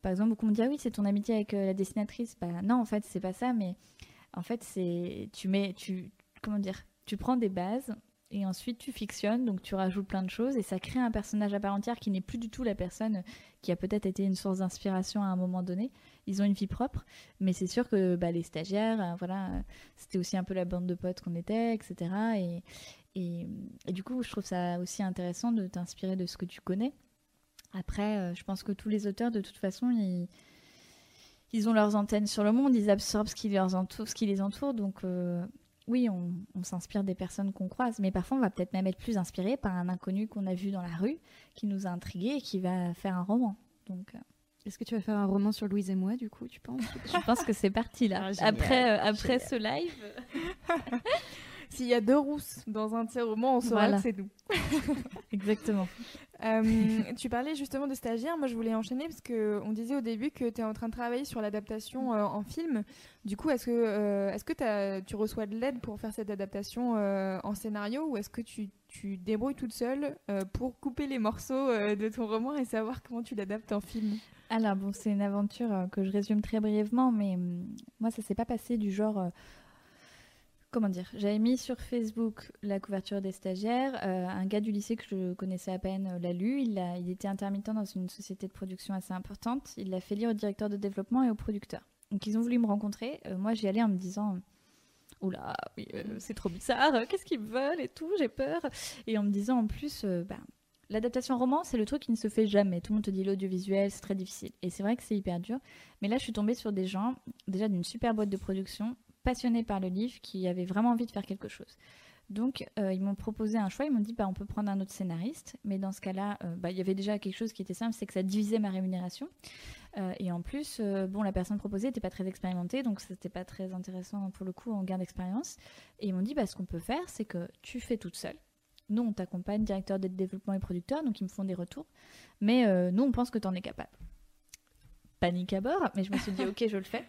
par exemple, beaucoup me disent ah oui, c'est ton amitié avec la dessinatrice. Bah non, en fait, c'est pas ça, mais en fait, c'est tu mets, tu comment dire, tu prends des bases et ensuite tu fictionnes, donc tu rajoutes plein de choses et ça crée un personnage à part entière qui n'est plus du tout la personne qui a peut-être été une source d'inspiration à un moment donné. Ils ont une vie propre, mais c'est sûr que bah, les stagiaires, euh, voilà, euh, c'était aussi un peu la bande de potes qu'on était, etc. Et, du coup, je trouve ça aussi intéressant de t'inspirer de ce que tu connais. Après, euh, je pense que tous les auteurs, de toute façon, ils, ont leurs antennes sur le monde, ils absorbent ce qui, les entoure, donc oui, on, on s'inspire des personnes qu'on croise, mais parfois on va peut-être même être plus inspiré par un inconnu qu'on a vu dans la rue, qui nous a intrigué et qui va faire un roman. Donc, euh, Est-ce que tu vas faire un roman sur Louise et moi, du coup, tu penses? *laughs* Je pense que c'est parti là. Ah, génial, après euh, après ce live, *laughs* S'il y a deux rousses dans un de ces romans, on saura Voilà. que c'est nous. *laughs* exactement. Euh, tu parlais justement de stagiaires. Moi, je voulais enchaîner parce que on disait au début que tu es en train de travailler sur l'adaptation euh, en film. Du coup, est-ce que, euh, est-ce que tu reçois de l'aide pour faire cette adaptation en scénario ou est-ce que tu, tu débrouilles toute seule pour couper les morceaux de ton roman et savoir comment tu l'adaptes en film? Alors bon, c'est une aventure que je résume très brièvement, mais hum, moi ça s'est pas passé du genre. Comment dire J'avais mis sur Facebook la couverture des stagiaires. euh, un gars du lycée que je connaissais à peine euh, l'a lu. Il, était intermittent dans une société de production assez importante. Il l'a fait lire au directeur de développement et au producteur. Donc ils ont voulu me rencontrer. Euh, moi j'y allais en me disant. Oula, oui, c'est trop bizarre, qu'est-ce qu'ils veulent et tout, j'ai peur. Et en me disant en plus, bah, L'adaptation roman, c'est le truc qui ne se fait jamais. Tout le monde te dit l'audiovisuel, c'est très difficile. Et c'est vrai que c'est hyper dur. Mais là, je suis tombée sur des gens, déjà d'une super boîte de production, passionnés par le livre, qui avaient vraiment envie de faire quelque chose. Donc, euh, ils m'ont proposé un choix. Ils m'ont dit, bah, on peut prendre un autre scénariste. Mais dans ce cas-là, euh, bah, il y avait déjà quelque chose qui était simple, c'est que ça divisait ma rémunération. Euh, et en plus, bon, la personne proposée n'était pas très expérimentée, donc c'était pas très intéressant pour le coup en gain d'expérience. Et ils m'ont dit, bah, ce qu'on peut faire, c'est que tu fais toute seule. Nous, on t'accompagne, directeur de développement et producteur, donc ils me font des retours. Mais nous, on pense que tu en es capable. Panique à bord, mais je me suis dit, *laughs* ok, je le fais.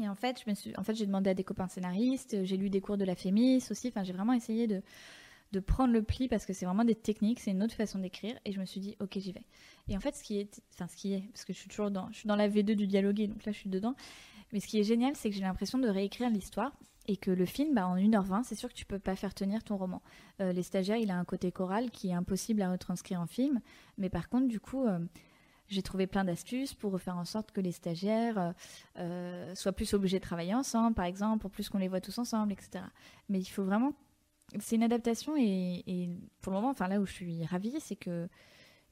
Et en fait, en fait, j'ai demandé à des copains scénaristes, j'ai lu des cours de la Fémis aussi. Enfin, j'ai vraiment essayé de, de prendre le pli parce que c'est vraiment des techniques, c'est une autre façon d'écrire. Et je me suis dit, ok, j'y vais. Et en fait, ce qui est, enfin, ce qui est, parce que je suis toujours dans, je suis dans la V2 du dialoguer, donc là, je suis dedans. Mais ce qui est génial, c'est que j'ai l'impression de réécrire l'histoire et que le film, bah, en 1h20, c'est sûr que tu peux pas faire tenir ton roman. Euh, les stagiaires, il a un côté choral qui est impossible à retranscrire en film. Mais par contre, du coup, euh, j'ai trouvé plein d'astuces pour faire en sorte que les stagiaires euh, euh, soient plus obligés de travailler ensemble, par exemple, pour plus qu'on les voit tous ensemble, etc. Mais il faut vraiment. C'est une adaptation et, pour le moment, enfin là où je suis ravie, c'est que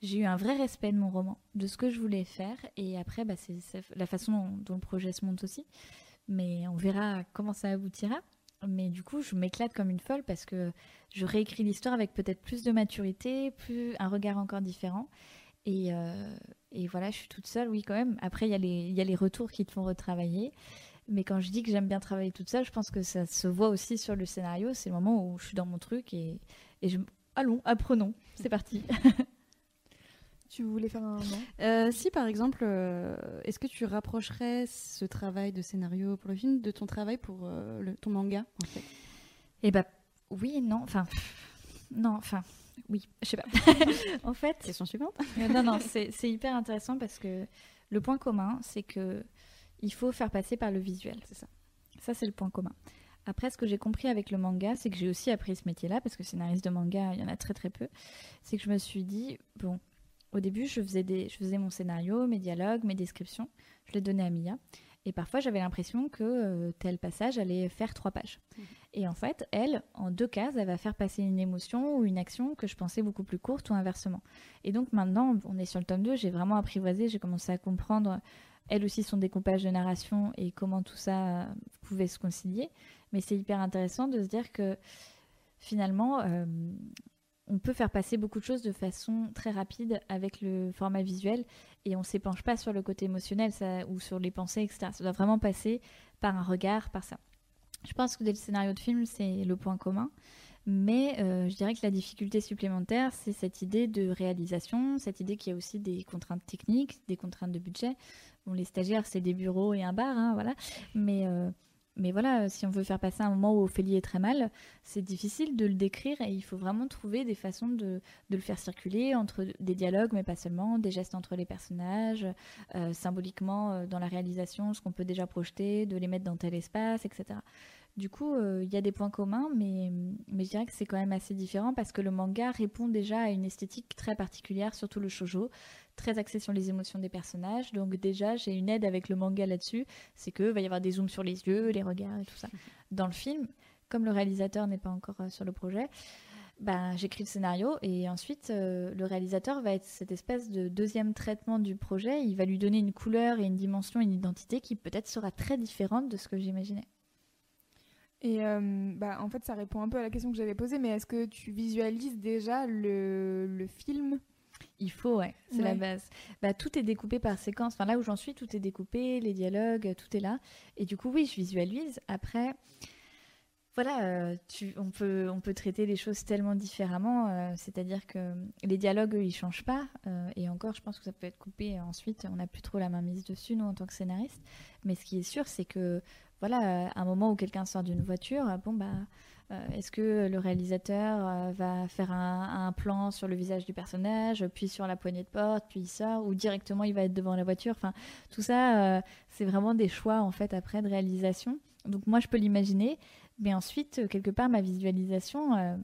j'ai eu un vrai respect de mon roman, de ce que je voulais faire. Et après, bah, c'est la façon dont, dont le projet se monte aussi. Mais on verra comment ça aboutira. Mais du coup, je m'éclate comme une folle parce que je réécris l'histoire avec peut-être plus de maturité, plus un regard encore différent. Et, euh, et voilà, je suis toute seule, oui, quand même. Après, il y, a les- il y a les retours qui te font retravailler. Mais quand je dis que j'aime bien travailler toute seule, je pense que ça se voit aussi sur le scénario. C'est le moment où je suis dans mon truc et, et je. Allons, apprenons, c'est parti. *laughs* Tu voulais faire un Euh, si par exemple, euh, est-ce que tu rapprocherais ce travail de scénario pour le film de ton travail pour euh, le- ton manga en fait? Et bah, oui et non. Enfin, non, enfin, oui, je sais pas. en fait, Question suivante. Euh, non, non, c'est c'est hyper intéressant parce que le point commun, c'est que il faut faire passer par le visuel. C'est ça. Ça, c'est le point commun. Après, ce que j'ai compris avec le manga, c'est que j'ai aussi appris ce métier-là, parce que scénariste de manga, il y en a très très peu. C'est que je me suis dit, bon, au début, je faisais, des, je faisais mon scénario, mes dialogues, mes descriptions, je les donnais à Mia. Et parfois, j'avais l'impression que euh, tel passage allait faire trois pages. Et en fait, elle, en deux cases, elle va faire passer une émotion ou une action que je pensais beaucoup plus courte ou inversement. Et donc maintenant, on est sur le tome 2, j'ai vraiment apprivoisé, j'ai commencé à comprendre elle aussi son découpage de narration et comment tout ça pouvait se concilier. Mais c'est hyper intéressant de se dire que finalement, euh, on peut faire passer beaucoup de choses de façon très rapide avec le format visuel et on ne s'épanche pas sur le côté émotionnel ou sur les pensées, etc. Ça doit vraiment passer par un regard, par ça. Je pense que dès le scénario de film, c'est le point commun. Mais euh, je dirais que la difficulté supplémentaire, c'est cette idée de réalisation, cette idée qu'il y a aussi des contraintes techniques, des contraintes de budget. Bon, les stagiaires, c'est des bureaux et un bar, hein, voilà. Mais euh, mais voilà, si on veut faire passer un moment où Ophélie est très mal, c'est difficile de le décrire et il faut vraiment trouver des façons de, de le faire circuler entre des dialogues, mais pas seulement, des gestes entre les personnages, euh, symboliquement euh, dans la réalisation, ce qu'on peut déjà projeter, de les mettre dans tel espace, etc. Du coup, euh, il y a des points communs, mais, mais je dirais que c'est quand même assez différent parce que le manga répond déjà à une esthétique très particulière, surtout le shojo très axé sur les émotions des personnages. Donc déjà, j'ai une aide avec le manga là-dessus. C'est que va y avoir des zooms sur les yeux, les regards et tout ça. *laughs* Dans le film, comme le réalisateur n'est pas encore euh, sur le projet, ben, j'écris le scénario et ensuite euh, le réalisateur va être cette espèce de deuxième traitement du projet. Il va lui donner une couleur et une dimension, une identité qui peut-être sera très différente de ce que j'imaginais. Et euh, bah, en fait, ça répond un peu à la question que j'avais posée, mais est-ce que tu visualises déjà le, le film? Il faut, ouais, c'est la base. Bah, tout est découpé par séquence. Enfin, là où j'en suis, tout est découpé, les dialogues, tout est là. Et du coup, oui, je visualise. Après, voilà, euh, tu, on, peut, on peut traiter les choses tellement différemment. Euh, c'est-à-dire que les dialogues, eux, ils changent pas. Euh, et encore, je pense que ça peut être coupé ensuite. On n'a plus trop la main mise dessus, nous, en tant que scénariste. Mais ce qui est sûr, c'est que, voilà, à un moment où quelqu'un sort d'une voiture, bon, bah euh, est-ce que le réalisateur euh, va faire un, plan sur le visage du personnage, puis sur la poignée de porte, puis il sort, ou directement il va être devant la voiture? Enfin, tout ça, euh, c'est vraiment des choix en fait après de réalisation. Donc moi, je peux l'imaginer, mais ensuite, quelque part, ma visualisation,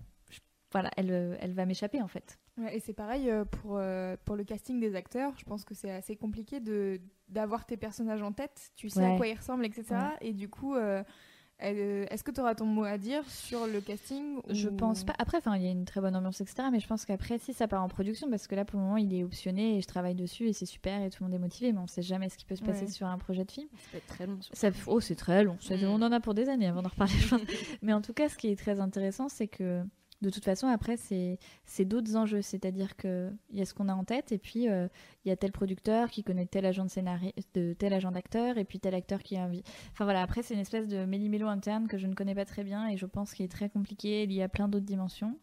voilà, elle, elle va m'échapper en fait. Et c'est pareil pour, pour le casting des acteurs. Je pense que c'est assez compliqué de d'avoir tes personnages en tête. Tu sais à quoi ils ressemblent, etc. Et du coup, euh, est-ce que tu auras ton mot à dire sur le casting Je pense pas. Après, il y a une très bonne ambiance, etc. Mais je pense qu'après, si ça part en production, parce que là, pour le moment, il est optionné et je travaille dessus et c'est super et tout le monde est motivé, mais on sait jamais ce qui peut se passer sur un projet de film. Ça peut être très long. Ça... Oh, c'est très long. Mm. On en a pour des années avant d'en reparler. *laughs* mais en tout cas, ce qui est très intéressant, c'est que de toute façon, après, c'est d'autres enjeux. C'est-à-dire qu'il y a ce qu'on a en tête, et puis euh, il y a tel producteur qui connaît tel agent de scénario, de tel agent d'acteur, et puis tel acteur qui a envie. Enfin voilà, après, c'est une espèce de méli-mélo interne que je ne connais pas très bien, et je pense qu'il est très compliqué. Il y a plein d'autres dimensions.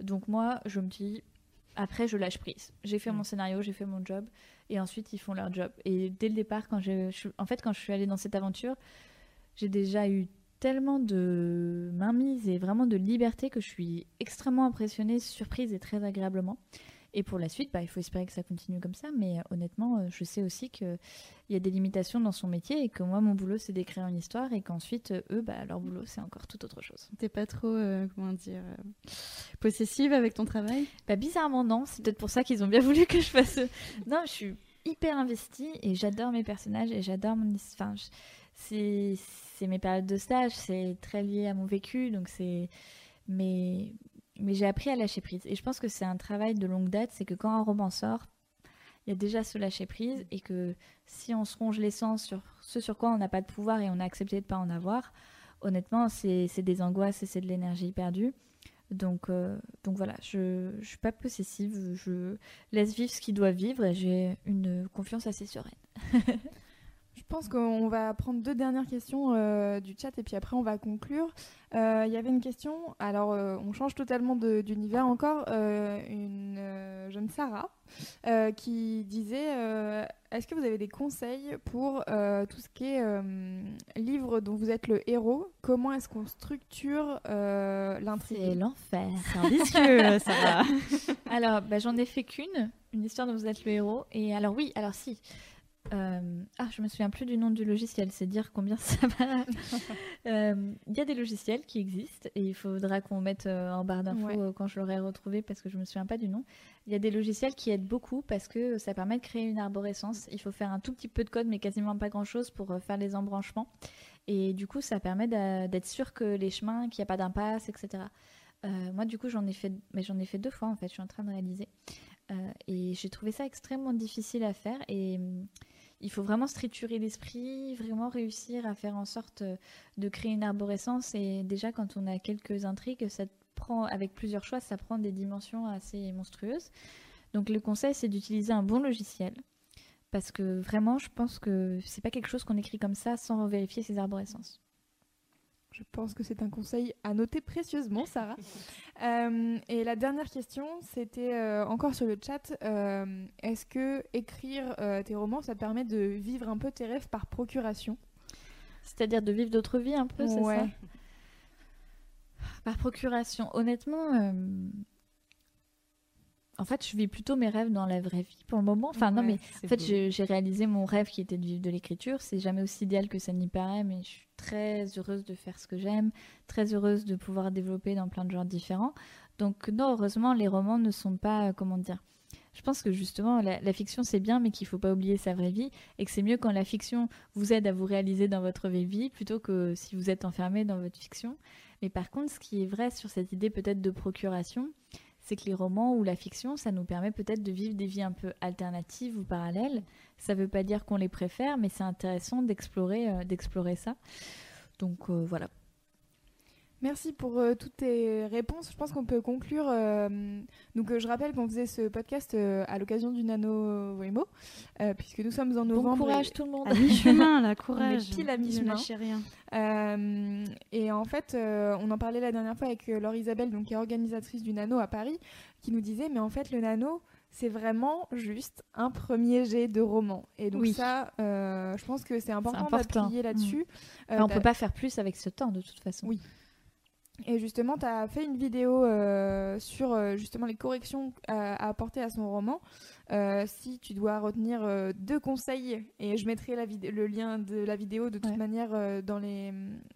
Donc moi, je me dis, après, je lâche prise. J'ai fait mon scénario, j'ai fait mon job, et ensuite, ils font leur job. Et dès le départ, quand je, en fait, quand je suis allée dans cette aventure, j'ai déjà eu tellement de mainmise et vraiment de liberté que je suis extrêmement impressionnée, surprise et très agréablement. Et pour la suite, bah, il faut espérer que ça continue comme ça. Mais euh, honnêtement, euh, je sais aussi qu'il y a des limitations dans son métier et que moi, mon boulot, c'est d'écrire une histoire et qu'ensuite, euh, eux, bah, leur boulot, c'est encore tout autre chose. T'es pas trop, comment dire, possessive avec ton travail? Bah, Bizarrement, non. C'est peut-être pour ça qu'ils ont bien voulu que je fasse. non, je suis hyper investie et j'adore mes personnages et j'adore mon histoire. c'est c'est mes périodes de stage, c'est très lié à mon vécu, donc c'est. Mais, mais j'ai appris à lâcher prise. Et je pense que c'est un travail de longue date, c'est que quand un roman sort, il y a déjà ce lâcher prise et que si on se ronge l'essence sur ce sur quoi on n'a pas de pouvoir et on a accepté de ne pas en avoir, honnêtement, c'est des angoisses et c'est de l'énergie perdue. Donc, euh, donc voilà, je ne suis pas possessive, je laisse vivre ce qui doit vivre et j'ai une confiance assez sereine. *laughs* Je pense qu'on va prendre deux dernières questions euh, du chat et puis après on va conclure. Euh, il y avait une question, alors euh, on change totalement d'univers encore, une jeune Sarah qui disait est-ce que vous avez des conseils pour tout ce qui est livre dont vous êtes le héros? Comment est-ce qu'on structure l'intrigue? C'est l'enfer. C'est ambitieux, *laughs* Sarah. alors, bah, j'en ai fait qu'une, une histoire dont vous êtes le héros. Et alors oui, alors si. Euh, ah, je me souviens plus du nom du logiciel, c'est dire combien ça va. *laughs* Euh, il y a des logiciels qui existent et il faudra qu'on mette euh, en barre d'infos quand je l'aurai retrouvé parce que je me souviens pas du nom. Il y a des logiciels qui aident beaucoup parce que ça permet de créer une arborescence. Il faut faire un tout petit peu de code mais quasiment pas grand chose pour faire les embranchements. Et du coup, ça permet d'être sûr que les chemins, qu'il n'y a pas d'impasse, etc. moi, du coup, j'en ai fait, mais j'en ai fait deux fois en fait. Je suis en train de réaliser et j'ai trouvé ça extrêmement difficile à faire et il faut vraiment structurer l'esprit, vraiment réussir à faire en sorte euh, de créer une arborescence. Et déjà, quand on a quelques intrigues, avec plusieurs choix, ça prend des dimensions assez monstrueuses. Donc le conseil, c'est d'utiliser un bon logiciel. Parce que vraiment, je pense que c'est pas quelque chose qu'on écrit comme ça sans vérifier ses arborescences. Je pense que c'est un conseil à noter précieusement, Sarah. *laughs* Euh, et la dernière question, c'était euh, encore sur le chat. euh, Est-ce que écrire euh, tes romans, ça te permet de vivre un peu tes rêves par procuration? C'est-à-dire de vivre d'autres vies un peu, c'est Ouais. ça Par procuration. Honnêtement, euh, en fait, je vis plutôt mes rêves dans la vraie vie pour le moment. Enfin, non, mais en fait, j'ai réalisé mon rêve qui était de vivre de l'écriture. C'est jamais aussi idéal que ça n'y paraît, mais je suis très heureuse de faire ce que j'aime, très heureuse de pouvoir développer dans plein de genres différents. Donc, non, heureusement, les romans ne sont pas, euh, comment dire. Je pense que justement, la, fiction, c'est bien, mais qu'il faut pas oublier sa vraie vie, et que c'est mieux quand la fiction vous aide à vous réaliser dans votre vraie vie, plutôt que si vous êtes enfermé dans votre fiction. Mais par contre, ce qui est vrai sur cette idée peut-être de procuration, c'est que les romans ou la fiction, ça nous permet peut-être de vivre des vies un peu alternatives ou parallèles. Ça ne veut pas dire qu'on les préfère, mais c'est intéressant d'explorer, euh, d'explorer ça. Donc euh, voilà. Merci pour euh, toutes tes réponses. Je pense qu'on peut conclure. euh, donc, euh, je rappelle qu'on faisait ce podcast euh, à l'occasion du Nano Wemo, euh, puisque nous sommes en Bon novembre. courage et- tout le monde. À mi-chemin, là, *laughs* courage. pile à Ne mi-chemin. rien. Euh, et en fait, euh, on en parlait la dernière fois avec Laure Isabelle, donc, qui est organisatrice du Nano à Paris, qui nous disait, mais en fait, le Nano, c'est vraiment juste un premier jet de roman. Et donc Oui. ça, euh, je pense que c'est important, important. d'appuyer là-dessus. Euh, Enfin, on t'as- peut pas faire plus avec ce temps de toute façon. Oui. Et justement, tu as fait une vidéo euh, sur euh, justement les corrections à, à apporter à son roman. Euh, si tu dois retenir euh, deux conseils, et je mettrai la le lien de la vidéo de toute Ouais. manière euh, dans, les,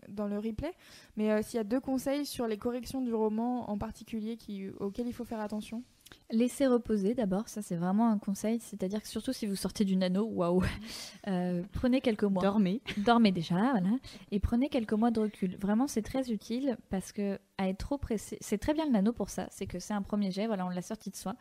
dans le replay, mais euh, s'il y a deux conseils sur les corrections du roman en particulier qui, auxquels il faut faire attention. Laissez reposer d'abord, ça c'est vraiment un conseil. C'est-à-dire que surtout si vous sortez du nano, waouh, *laughs* euh, prenez quelques mois. Dormez. dormez déjà, voilà, et prenez quelques mois de recul. Vraiment, c'est très utile parce que à être trop pressé, c'est très bien le nano pour ça. C'est que c'est un premier jet, voilà, on l'a sorti de soi.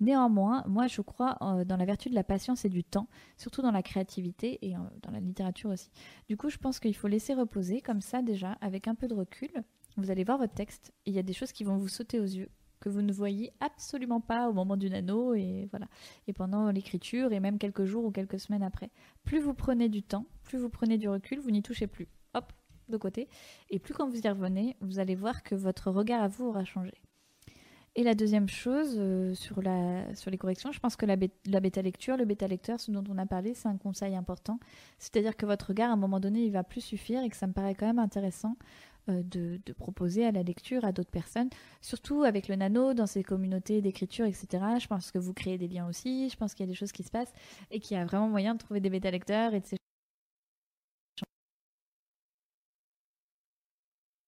Néanmoins, moi, je crois euh, dans la vertu de la patience et du temps, surtout dans la créativité et euh, dans la littérature aussi. Du coup, je pense qu'il faut laisser reposer comme ça déjà, avec un peu de recul. Vous allez voir votre texte et il y a des choses qui vont vous sauter aux yeux que vous ne voyez absolument pas au moment du nano et voilà et pendant l'écriture et même quelques jours ou quelques semaines après plus vous prenez du temps, plus vous prenez du recul, vous n'y touchez plus. Hop, de côté. Et plus quand vous y revenez, vous allez voir que votre regard à vous aura changé. Et la deuxième chose euh, sur, les corrections, je pense que la, la bêta lecture, le bêta lecteur, ce dont on a parlé, c'est un conseil important. C'est-à-dire que votre regard, à un moment donné, il va plus suffire et que ça me paraît quand même intéressant de, de proposer à la lecture à d'autres personnes, surtout avec le nano, dans ces communautés d'écriture, etc. Je pense que vous créez des liens aussi, je pense qu'il y a des choses qui se passent et qu'il y a vraiment moyen de trouver des bêta lecteurs et de *laughs*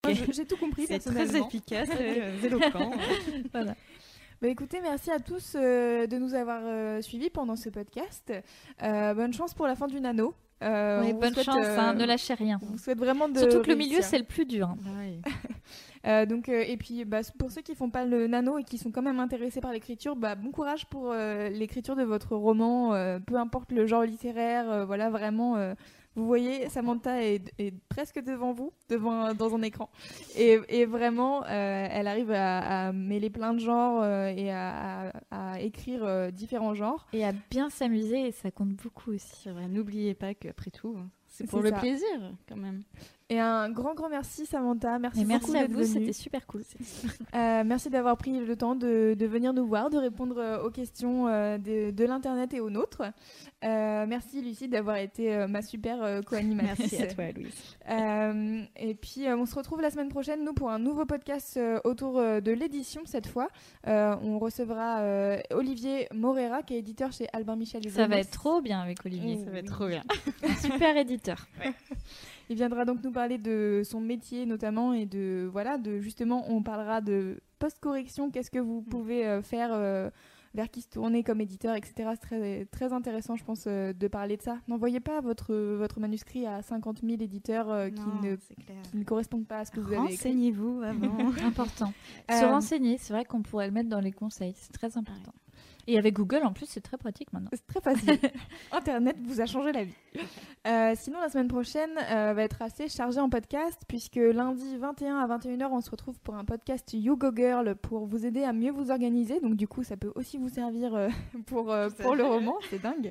je- J'ai tout compris C'est très efficace, *laughs* très éloquent. *laughs* Voilà. Bah, écoutez, merci à tous euh, de nous avoir euh, suivis pendant ce podcast. Euh, bonne chance pour la fin du nano. Euh, Ouais, bonne souhaite, chance, hein, euh, ne lâchez rien. On vous souhaite vraiment de Surtout que le milieu, c'est le plus dur. hein. *laughs* Euh, donc, euh, et puis, bah, pour ceux qui font pas le nano et qui sont quand même intéressés par l'écriture, bah, bon courage pour l'écriture de votre roman, peu importe le genre littéraire. voilà, vraiment, vous voyez, Samantha est, est presque devant vous, devant un- dans un écran, et, et vraiment, euh, elle arrive à, à mêler plein de genres euh, et à, à- à écrire euh, différents genres. Et à bien s'amuser, et ça compte beaucoup aussi. C'est vrai, n'oubliez pas qu'après tout, c'est C'est pour le ça. plaisir quand même. Et un grand, grand merci, Samantha. Merci, Et merci beaucoup à vous, venue. c'était super cool. Euh, merci d'avoir pris le temps de, de venir nous voir, de répondre euh, aux questions euh, de, de l'Internet et aux nôtres. Euh, merci Lucie d'avoir été ma super co-animatrice. Merci à toi, Louise. Euh, et puis on se retrouve la semaine prochaine, nous, pour un nouveau podcast autour de l'édition cette fois. Euh, on recevra euh, Olivier Morera, qui est éditeur chez Albin Michel. Ça va être trop bien avec Olivier. Oh, ça va être trop bien. Super éditeur. Il viendra donc nous parler de son métier notamment et de voilà de justement on parlera de post-correction. Qu'est-ce que vous pouvez euh, faire euh, vers qui se tourner comme éditeur, etc. C'est très très intéressant, je pense, euh, de parler de ça. N'envoyez pas votre votre manuscrit à 50 000 éditeurs euh, qui Non, ne qui ne correspondent pas à ce que vous avez écrit. Renseignez-vous avant. *laughs* Important. Euh, Se renseigner, c'est vrai qu'on pourrait le mettre dans les conseils. C'est très important. Et avec Google, en plus, c'est très pratique maintenant. C'est très facile. *laughs* Internet vous a changé la vie. Euh, sinon, la semaine prochaine euh, va être assez chargée en podcast, puisque lundi 21 à 21h, on se retrouve pour un podcast You Go Girl pour vous aider à mieux vous organiser. Donc, du coup, ça peut aussi vous servir euh, *laughs* pour, pour le roman. C'est dingue.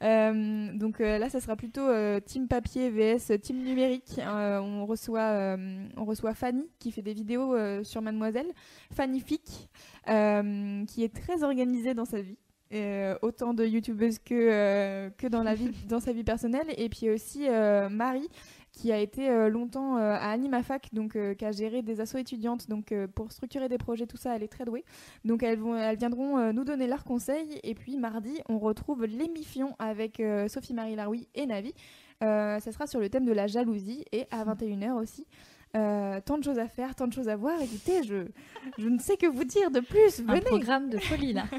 *laughs* Donc là, ça sera plutôt team papier vs team numérique. On, reçoit, on reçoit Fanny qui fait des vidéos sur Mademoiselle. Fanny Fick, euh, qui est très organisée dans sa vie. Euh, autant de youtubeuse que, euh, que dans, la vie, *laughs* dans sa vie personnelle. Et puis aussi Marie, qui a été longtemps à Animafac, donc euh, qui a géré des assos étudiantes. Donc euh, pour structurer des projets, tout ça, elle est très douée. Donc elles, vont, elles viendront euh, nous donner leurs conseils. Et puis mardi, on retrouve l'émission avec Sophie-Marie Laroui et Navi. Ça sera sur le thème de la jalousie et à 21h aussi. Euh, tant de choses à faire, tant de choses à voir. Écoutez, je, je ne sais que vous dire de plus. Un Venez. programme de folie, là. *laughs*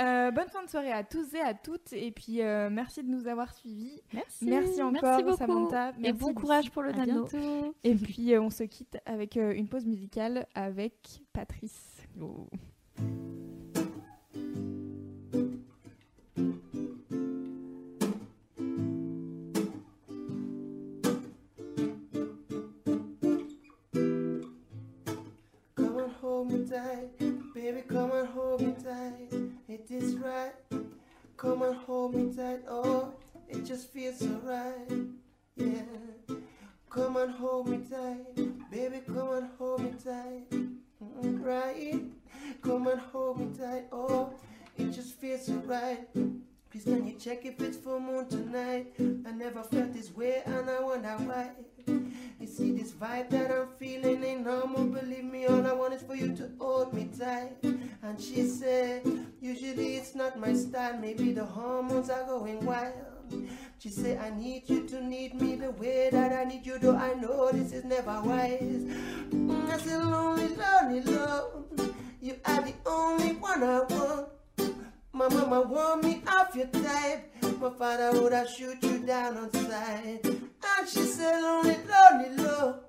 Euh, bonne fin de soirée à tous et à toutes. Et puis, euh, merci de nous avoir suivis. Merci. Merci encore, Merci beaucoup. Samantha. Et bon courage pour le À nano. bientôt. Et puis, euh, on se quitte avec euh, une pause musicale avec Patrice. Come Baby, come on home and die. It is right. Come on home and die. Oh, it just feels so right. Yeah. Come on home and die. Baby, come on home and die. Right. Come on home and die. Oh, it just feels so right. Please can you check if it's full moon tonight? I never felt this way and I wonder why. See this vibe that I'm feeling ain't normal. Believe me, all I want is for you to hold me tight. And she said, usually it's not my style. Maybe the hormones are going wild. She said, I need you to need me the way that I need you. Though I know this is never wise. Mm, I said, lonely, lonely love. You are the only one I want. My mama want me off your type. My father would have shoot you down on sight. And she said, lonely, lonely love.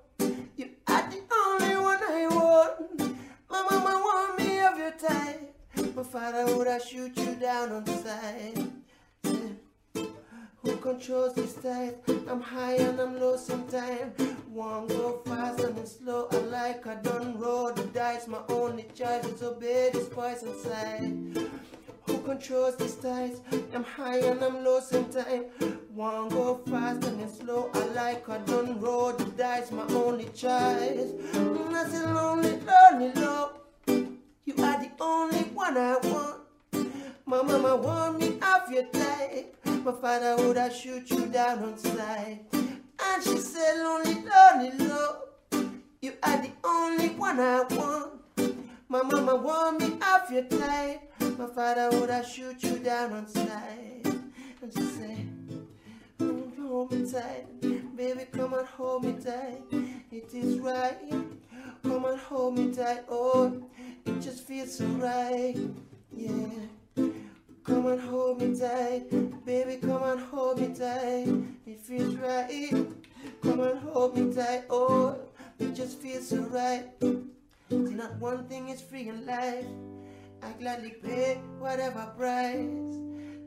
You are the only one I want. My mama want me of your type. My father would have shoot you down on sight. Who controls this tide? I'm high and I'm low sometimes. One go fast and slow. I like I don't roll the dice. My only choice is obey this voice inside. I'm high and I'm low sometimes. One go fast and then slow. I like I don't roll the dice. My only choice. Mm, I lonely, lonely, low. You are the only one I want. My mama want me off your type. My father would have shoot you down on sight. And she said, lonely, lonely, low. You are the only one I want. My mama want me off your type. My father would have shoot you down on sight. And she said, "Mm, hold me tight. Baby, come and hold me tight. It is right. Come and hold me tight. Oh, it just feels so right. Yeah. Come and hold me tight, baby. Come and hold me tight. It feels right. Come and hold me tight. Oh, it just feels so right. See, not one thing is free in life. I gladly pay whatever price.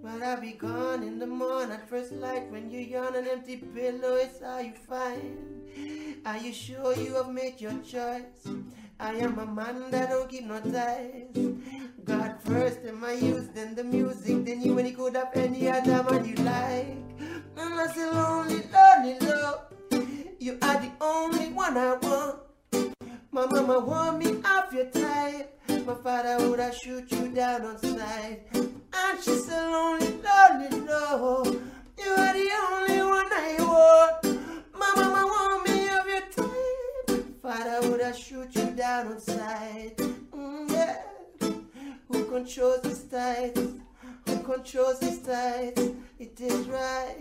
But I'll be gone in the morning at first light when you yawn an empty pillow. It's how you find. Are you sure you have made your choice? I am a man that don't keep no ties. God first, then my use, then the music, then you when you could have any other man you like. And I say lonely, lonely love. You are the only one I want. My mama want me off your type. My father would have shoot you down on sight. And she said, lonely, lonely love. You are the only one I want. My mama want me of your type. Father would have shoot you down on sight. Mm, yeah. Who controls these tides? Who controls these tides? It is right.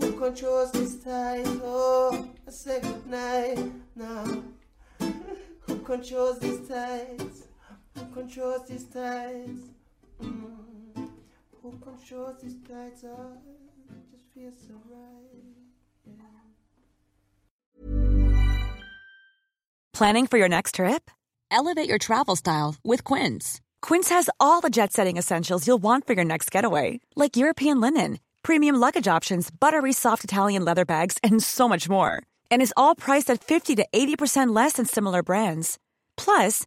Who controls these tides? Oh, I say good night now. Who controls these tides? Who controls these tides? Mm. Who controls these tides? Oh, it just feels so right. Yeah. Planning for your next trip? Elevate your travel style with Quince. Quince has all the jet setting essentials you'll want for your next getaway, like European linen, premium luggage options, buttery soft Italian leather bags, and so much more. And is all priced at 50 to 80% less than similar brands. Plus,